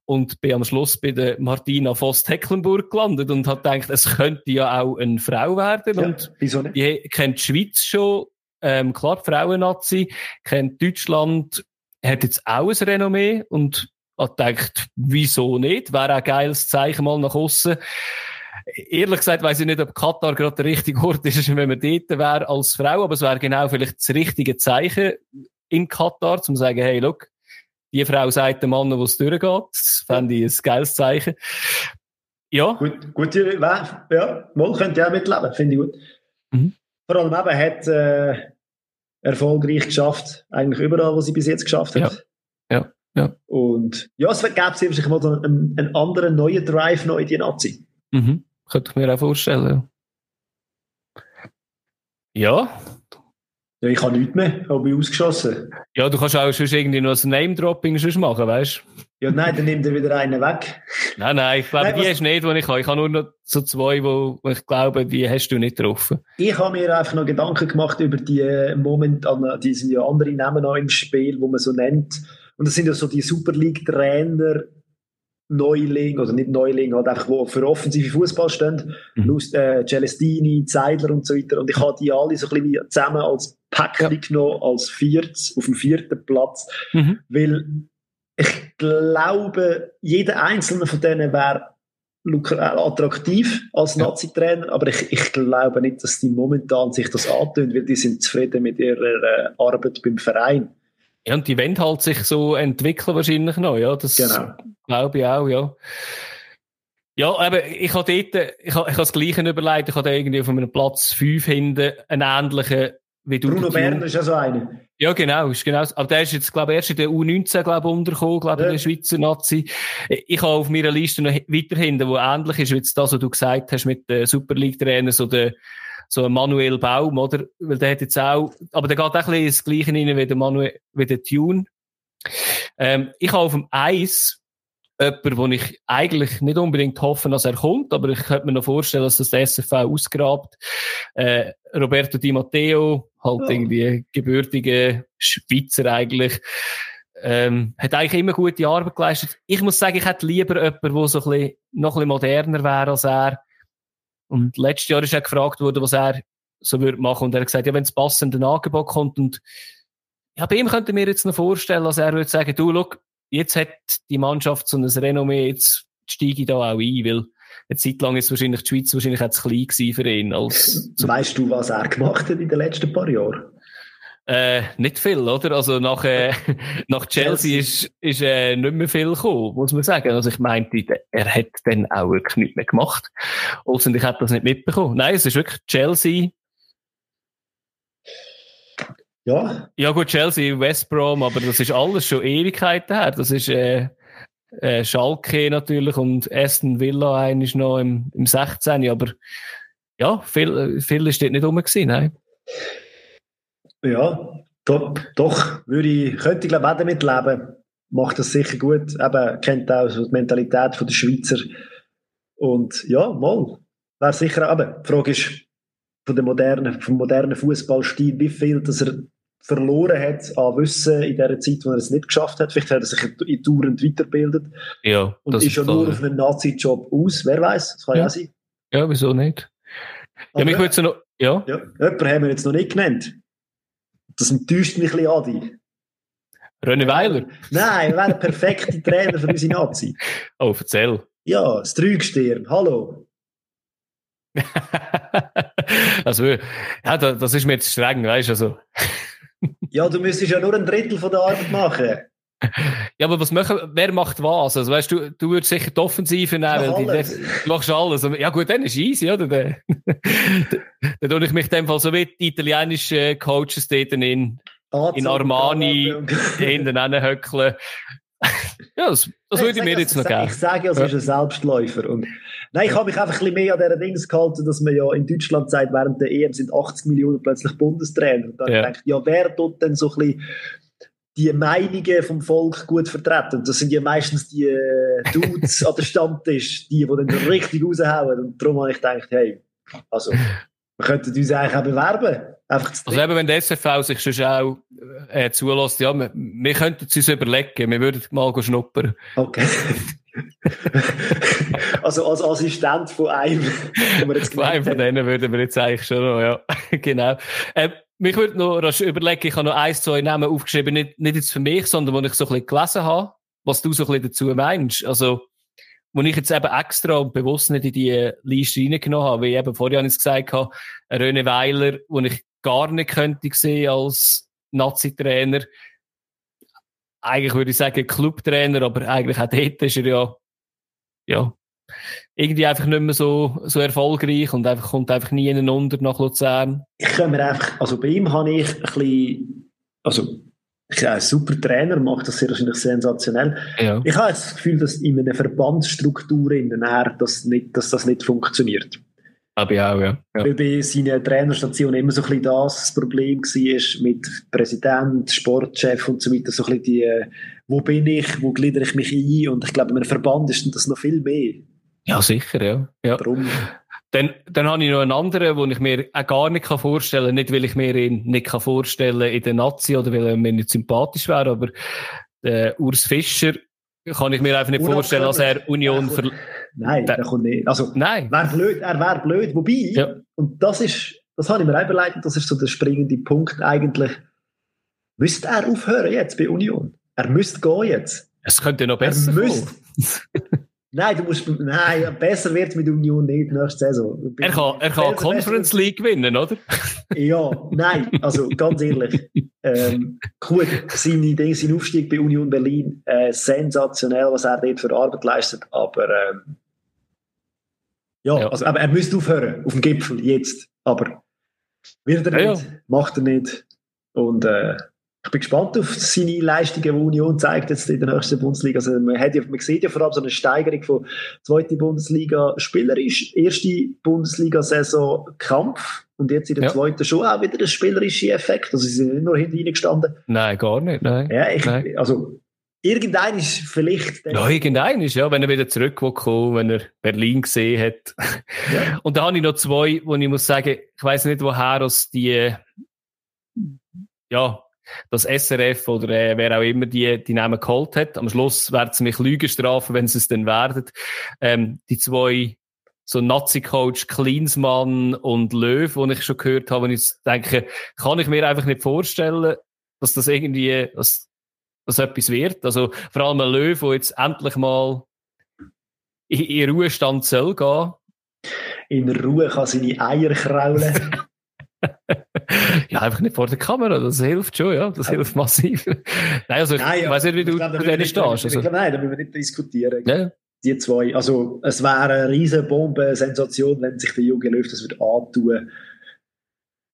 und bin am Schluss bei der Martina Voss-Tecklenburg gelandet und habe gedacht, es könnte ja auch eine Frau werden. Ja, und wieso nicht? Die kennt die Schweiz schon, ähm, klar, Frauen-Nazi, kennt Deutschland, hat jetzt auch ein Renommee und hat gedacht, wieso nicht? Wäre auch ein geiles Zeichen mal nach außen. Ehrlich gesagt weiß ich nicht, ob Katar gerade der richtige Ort ist, [laughs] wenn man dort wäre als Frau, aber es wäre genau vielleicht das richtige Zeichen in Katar, zum zu sagen, hey, look, die Frau sagt dem Mann, wo es durchgeht. Das fände ich ein geiles Zeichen. Ja. Gut, gute, ja, mal könnte ich auch mitleben, finde ich gut. Mhm. Vor allem eben hat äh, erfolgreich geschafft, eigentlich überall, wo sie bis jetzt geschafft hat. Ja. ja. Ja. Und ja, es gäbe sicher mal so einen, einen, anderen neuen Drive noch in die Nazi. Mhm. Könnte ich mir auch vorstellen. Ja. Ja, ich habe nichts mehr, habe ich ausgeschossen. Ja, du kannst auch schon irgendwie noch ein Name-Dropping machen, weißt du? Ja, nein, dann nimmt er wieder einen weg. Nein, nein, ich glaube, nein, die hast du nicht, die ich habe. Ich habe nur noch so zwei, wo, wo ich glaube, die hast du nicht getroffen. Ich habe mir einfach noch Gedanken gemacht über die äh, momentan, die sind ja andere Namen noch im Spiel, wo man so nennt. Und das sind ja so die Super League-Trainer, Neuling, oder nicht Neuling, halt einfach, die für offensive Fußball stehen. Mhm. Lust, äh, Celestini, Zeidler und so weiter. Und ich habe die alle so ein bisschen zusammen als Päckchen ja. genommen, als viertes, auf dem vierten Platz. Mhm. Weil ich glaube, jeder einzelne von denen wäre äh, attraktiv als Nazi-Trainer, aber ich, ich glaube nicht, dass die momentan sich das antun, weil die sind zufrieden mit ihrer äh, Arbeit beim Verein. Ja, und die wollen halt sich so entwickeln wahrscheinlich noch, ja. Das genau. glaube ich auch, ja. Ja, aber ich habe dort, ich habe, ich habe das Gleiche überlegt, ich habe irgendwie auf einem Platz 5 hinten einen ähnlichen, wie du. Bruno Berner ist ja so einer. Ja, genau, ist genau. Aber der ist jetzt, glaube ich, erst in der U19, glaube ich, untergekommen, glaube ich, ja. der Schweizer Nazi. Ich habe auf meiner Liste noch weiter hinten, wo ähnlich ist, wie das, was du gesagt hast, mit den Super League-Trainern, so der, so ein Manuel Baum, oder? Weil der hat jetzt auch, aber der geht auch ein bisschen ins Gleiche rein wie der Manuel, wie der Tune. Ähm, ich habe auf dem Eis jemanden, wo ich eigentlich nicht unbedingt hoffe, dass er kommt, aber ich könnte mir noch vorstellen, dass das der SFV ausgrabt. Äh, Roberto Di Matteo, halt ja. irgendwie gebürtige Schweizer eigentlich, ähm, hat eigentlich immer gute Arbeit geleistet. Ich muss sagen, ich hätte lieber jemanden, der so ein bisschen, noch ein bisschen moderner wäre als er. Und letztes Jahr ist er gefragt worden, was er so würde machen. Und er hat gesagt, ja, wenn es passende Angebot kommt und ja, bei ihm könnte mir jetzt noch vorstellen, dass er würde sagen, du, look, jetzt hat die Mannschaft so ein Renommee, jetzt steige ich da auch ein, weil eine Zeit lang ist wahrscheinlich die Schweiz wahrscheinlich auch zu klein gewesen für ihn. Als, weißt du, was er gemacht hat in den letzten paar Jahren? Äh, nicht viel, oder? Also nach, äh, [laughs] nach Chelsea ist, ist äh, nicht mehr viel gekommen, muss man sagen. Also ich meinte, er hat dann auch wirklich nichts mehr gemacht. Also ich hätte das nicht mitbekommen. Nein, es ist wirklich Chelsea. Ja. Ja gut, Chelsea, West Brom, aber das ist alles schon Ewigkeiten her. Das ist äh, äh, Schalke natürlich und Aston Villa eigentlich noch im, im 16. Aber ja, viel, viel ist dort nicht rum gewesen, nein. Ja, doch, doch würde ich, könnte ich glaube auch damit leben. Macht das sicher gut. Eben, kennt auch so die Mentalität der Schweizer. Und ja, mal. Wäre sicher, aber die Frage ist, von dem modernen, vom modernen Fußballstil, wie viel dass er verloren hat an Wissen in der Zeit, wo er es nicht geschafft hat. Vielleicht hat er sich in Dauernd weiterbildet. Ja, und ist ja nur auf einen Nazi-Job aus. Wer weiß? Das kann ja auch sein. Ja, wieso nicht? Aber, ja, mich würde noch, ja. ja. Jemanden haben wir jetzt noch nicht genannt. Das enttäuscht mich ein bisschen, Adi. René Weiler? Nein, er wäre der perfekte Trainer für unsere Nazi. Oh, erzähl. Ja, das Trügstirn. Hallo. [laughs] also, ja, das ist mir jetzt streng, weißt du, also. ja, du müsstest ja nur ein Drittel von der Arbeit machen. Ja, aber was machen, wer macht was? Also, weißt du, du würdest sicher die Offensive nehmen, weil du machst alles. Ja, gut, dann ist easy, oder? Dann, [laughs] dann tue ich mich in dem Fall so wie die italienischen Coaches dort in, in Armani [laughs] hinten höckeln. [laughs] ja, das, das würde ich mir jetzt noch geben. Ich sage, es ist ein Selbstläufer. Und, nein, ich habe mich einfach ein bisschen mehr an dieser Dings gehalten, dass man ja in Deutschland sagt, während der EM sind 80 Millionen plötzlich Bundestrainer. Und dann ja. denke ich, ja, wer tut denn so ein bisschen die Meinungen vom Volk gut vertreten. Und das sind ja meistens die äh, Dudes an der Stammtisch, die, die dann richtig raushauen. Und darum habe ich gedacht, hey, also, wir könnten uns eigentlich auch bewerben. Einfach also eben, wenn der SFV sich schon auch äh, zulässt, ja, wir, wir könnten es uns überlegen, wir würden mal schnuppern. Okay. [laughs] also als Assistent von einem. von einem von denen würden wir jetzt eigentlich schon noch, ja. [laughs] genau. Ähm, mich würde noch rasch überlegen, ich habe noch ein, zwei Namen aufgeschrieben, nicht, nicht jetzt für mich, sondern wo ich so ein bisschen gelesen habe, was du so ein bisschen dazu meinst. Also, wo ich jetzt eben extra und bewusst nicht in die Liste reingenommen habe, wie ich eben vorher gesagt habe, René Weiler, wo ich gar nicht könnte sehen als Nazi-Trainer. eigentlich würde ich sagen Clubtrainer, aber eigentlich auch dort ist er ja, ja, irgendwie einfach nicht mehr so, so erfolgreich und einfach kommt einfach nie in unter nach Luzern. Ich kann mir einfach, also bei ihm habe ich ein bisschen, also ich ein super Trainer, macht das sehr wahrscheinlich sensationell. Ja. Ich habe das Gefühl, dass in einer Verbandsstruktur in der das nicht, dass das nicht funktioniert. Aber ja, auch, ja. ja. Weil bei seinen Trainerstationen immer so ein bisschen das, das Problem war mit Präsident, Sportchef und so weiter, so ein bisschen die, wo bin ich, wo gliedere ich mich ein und ich glaube, in einem Verband ist das noch viel mehr. Ja, sicher, ja. ja. Darum. Dann, dann habe ich noch einen anderen, den ich mir auch gar nicht vorstellen kann. Nicht, weil ich mir ihn nicht vorstellen kann in der Nazi oder weil er mir nicht sympathisch wäre, aber der Urs Fischer kann ich mir einfach nicht vorstellen, dass er Union ver... Nein, der, der kommt nicht. Also, Nein. Wär blöd, er wäre blöd. Wobei, ja. und das ist, das habe ich mir auch überlegt, das ist so der springende Punkt eigentlich. Müsste er aufhören jetzt bei Union? Er müsste gehen jetzt. Es könnte noch besser er müsste, [laughs] Nein, du musst, nein, besser wird es mit Union nicht nächste Saison. Er kann, er kann Conference League gewinnen, oder? ja, nein, also ganz ehrlich. Ähm, gut, seine, Dinge, sein Aufstieg bei Union Berlin, äh, sensationell, was er dort für Arbeit leistet, aber, ähm, ja, ja, Also, aber er müsste aufhören, auf dem Gipfel, jetzt. Aber wird er nicht, ja, ja. macht er nicht. Und, äh, ich bin gespannt auf seine Leistungen, die Union zeigt jetzt in der nächsten Bundesliga. Also man, hat ja, man sieht ja vor allem so eine Steigerung von zweite Bundesliga spielerisch, erste Bundesliga-Saison Kampf und jetzt in der ja. zweiten schon auch wieder ein spielerischer Effekt. Also sie sind nicht nur hinten reingestanden. Nein, gar nicht. Nein. Ja, ich, nein. also irgendein ist vielleicht. Ja, irgendein ist, ja, wenn er wieder zurückkommt, wenn er Berlin gesehen hat. Ja. [laughs] Und da habe ich noch zwei, wo ich muss sagen, ich weiß nicht, woher aus die, ja, das SRF oder äh, wer auch immer die, die Namen geholt hat. Am Schluss werden sie mich Lügen strafen, wenn sie es dann werden. Ähm, die zwei, so Nazi-Coach Klinsmann und Löw, die ich schon gehört habe, und ich denke, kann ich mir einfach nicht vorstellen, dass das irgendwie, dass, dass etwas wird. Also, vor allem ein Löw, der jetzt endlich mal in, in Ruhestand soll gehen. In Ruhe kann seine Eier kraulen. [laughs] ja, einfach nicht vor der Kamera, das hilft schon, ja, das hilft massiv. nein, also ich nein, weiß nicht, wie du zu denen stehst. Also. Nein, da müssen wir nicht diskutieren. Ja. Die zwei, also es wäre eine riesen Bombe, Sensation, wenn sich der Junge Löw das würde antun.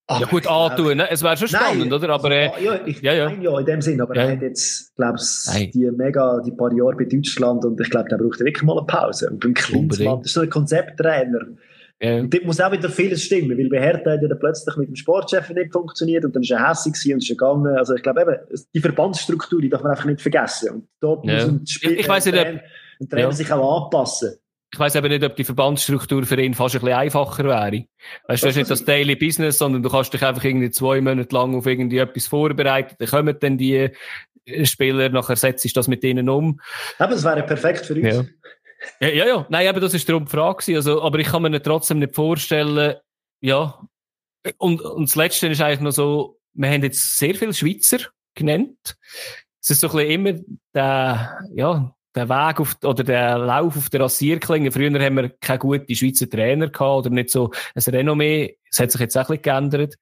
Ach, ja gut, antun, ne? es wäre schon spannend, nein, oder? Aber, äh, ja, ich, ja, ja. ja, in dem Sinn, aber ja. er hat jetzt, glaube ich, die mega, die paar Jahre bei Deutschland und ich glaube, der braucht wirklich mal eine Pause. Und beim Klinsmann, das ist so ein Konzepttrainer, ja. Und dort muss auch wieder vieles stimmen, weil bei Hertha hat ja plötzlich mit dem Sportchef nicht funktioniert und dann ist er hässlich und ist gegangen. Also ich glaube eben, die Verbandsstruktur, die darf man einfach nicht vergessen. Und dort ja. muss ein, Spiel, ich, ein Trainer ja. sich auch anpassen. Ich weiß eben nicht, ob die Verbandsstruktur für ihn fast ein bisschen einfacher wäre. Weißt du, das ist nicht das Daily Business, sondern du kannst dich einfach irgendwie zwei Monate lang auf irgendwie etwas vorbereiten. Dann kommen dann die Spieler, nachher setzt sich das mit ihnen um. Aber es wäre perfekt für uns. Ja. Ja, ja, ja. Nein, aber das ist darum die Frage. Also, aber ich kann mir trotzdem nicht vorstellen, ja. Und, und das Letzte ist eigentlich noch so, wir haben jetzt sehr viele Schweizer genannt. Es ist so ein bisschen immer der, ja, der Weg auf, oder der Lauf auf der Rasierklinge. Früher haben wir keine guten Schweizer Trainer gehabt oder nicht so ein Renommee. Es hat sich jetzt auch ein bisschen geändert.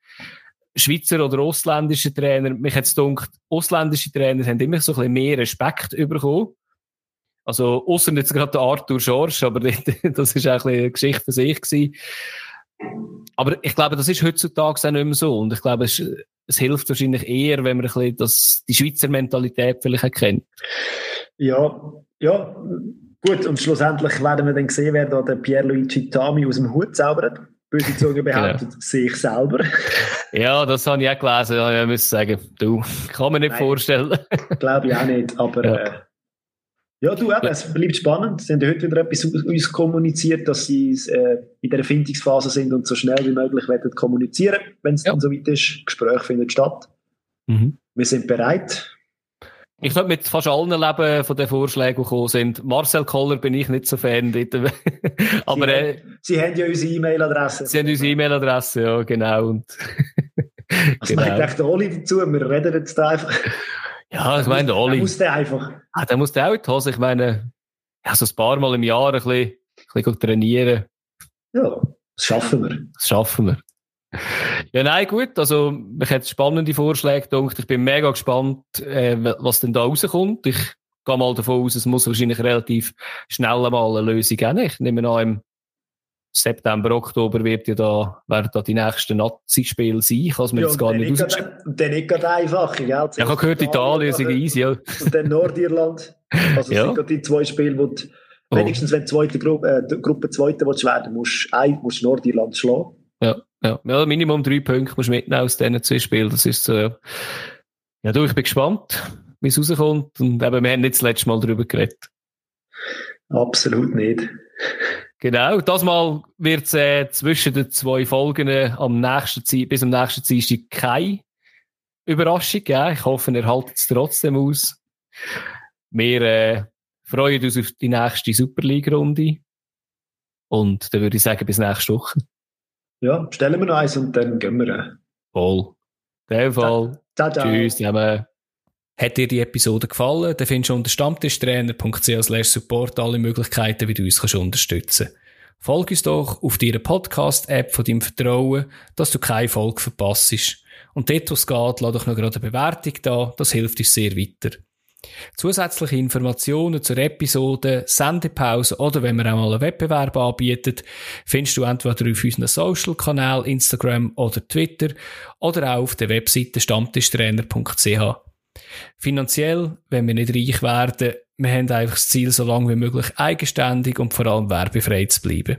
Schweizer oder ausländische Trainer, mich hat es gedacht, ausländische Trainer haben immer so ein bisschen mehr Respekt bekommen. Also, außer jetzt gerade der Arthur Schorsch, aber [laughs] das ist auch eine Geschichte für sich gewesen. Aber ich glaube, das ist heutzutage auch nicht mehr so. Und ich glaube, es, es hilft wahrscheinlich eher, wenn man ein bisschen das, die Schweizer Mentalität vielleicht erkennt. Ja, ja, gut. Und schlussendlich werden wir dann sehen, wer da der Pierluigi Tami aus dem Hut zaubert. Böse Zunge behauptet, genau. sehe ich selber. ja, das habe ich auch gelesen. Ich muss sagen, du, kann man nicht Nein, vorstellen. Glaube ich auch nicht, aber ja. äh, ja, du eben, es bleibt spannend. Sie haben heute wieder etwas uns kommuniziert, dass sie äh, in der Erfindungsphase sind und so schnell wie möglich werden kommunizieren, wenn es ja. dann so weit ist. Gespräch findet statt. Mhm. Wir sind bereit. Ich glaube, mit fast allen Leben von den Vorschlägen, die gekommen sind. Marcel Koller bin ich nicht so Fan. [laughs] Aber, sie, äh, sie haben ja unsere E-Mail-Adresse. Sie haben unsere E-Mail-Adresse, ja, genau. Und [laughs] Was genau. meint echt der Oli dazu? Wir reden jetzt einfach. Ja, ich meine, der Oli. Der muss der einfach. Ah, der muss der auch in die Hose. Ich meine, ja, so ein paar Mal im Jahr ein bisschen, ein bisschen trainieren. Ja, das schaffen wir. Das schaffen wir. Ja, nein, gut. Also, ich hätte spannende Vorschläge gedacht. Ich bin mega gespannt, äh, was denn da rauskommt. Ich gehe mal davon aus, es muss wahrscheinlich relativ schnell mal eine Lösung geben. Ich nehme an, im September, Oktober wird ja da, werden da die nächsten Nazi-Spiele sein. Kann es mir ja, jetzt gar nicht. Und dann nicht gerade einfach, gell? Ja, ich habe gehört, Italien ist easy, ja. Und dann Nordirland. Also, ja. sind gerade die zwei Spiele, wo die, oh. wenigstens wenn die zweite Gruppe, äh, Gruppe zweite willst werden, musst du musst Nordirland schlagen. Ja, ja. ja, Minimum drei Punkte musst du mitnehmen aus diesen zwei Spielen. Das ist so, ja. Ja, du, ich bin gespannt, wie es rauskommt. Und eben, wir haben nicht das letzte Mal darüber geredet. Absolut nicht. Genau, das Mal wird es äh, zwischen den zwei Folgen äh, am nächsten Ze bis am nächsten Dienstag keine Überraschung geben. Ich hoffe, ihr haltet es trotzdem aus. Wir äh, freuen uns auf die nächste Superliga-Runde. Und dann würde ich sagen, bis nächste Woche. Ja, stellen wir noch eins und dann gehen wir. Voll. In dem Fall. Ciao, ciao. Tschüss zusammen. Hat dir die Episode gefallen, dann findest du unter stammtischtrainer.ch support alle Möglichkeiten, wie du uns kannst unterstützen kannst. Folge uns doch auf deiner Podcast-App von deinem Vertrauen, dass du keine Folge verpasst. Und dort, wo es geht, lass doch noch gerade eine Bewertung da, das hilft uns sehr weiter. Zusätzliche Informationen zur Episode, Sendepause oder wenn wir auch mal einen Wettbewerb anbieten, findest du entweder auf unseren Social-Kanälen, Instagram oder Twitter oder auch auf der Webseite stammtischtrainer.ch. Finanziell, wenn wir nicht reich werden, wir haben einfach das Ziel, so lange wie möglich eigenständig und vor allem werbefrei zu bleiben.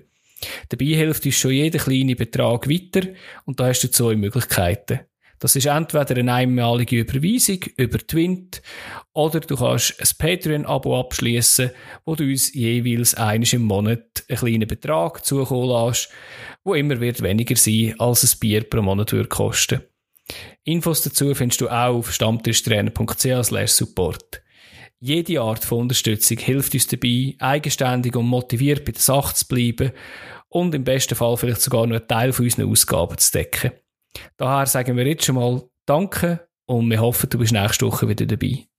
Dabei hilft uns schon jeder kleine Betrag weiter und da hast du zwei Möglichkeiten. Das ist entweder eine einmalige Überweisung über Twint oder du kannst ein Patreon-Abo abschließen, wo du uns jeweils eines im Monat einen kleinen Betrag zukommen lässt, wo immer wird weniger sein, als ein Bier pro Monat würde kosten. Infos dazu findest du auch auf stammtischtrainer.ch support. Jede Art von Unterstützung hilft uns dabei, eigenständig und motiviert bei der Sache zu bleiben und im besten Fall vielleicht sogar noch einen Teil von unseren Ausgaben zu decken. Daher sagen wir jetzt schon mal Danke und wir hoffen, du bist nächste Woche wieder dabei.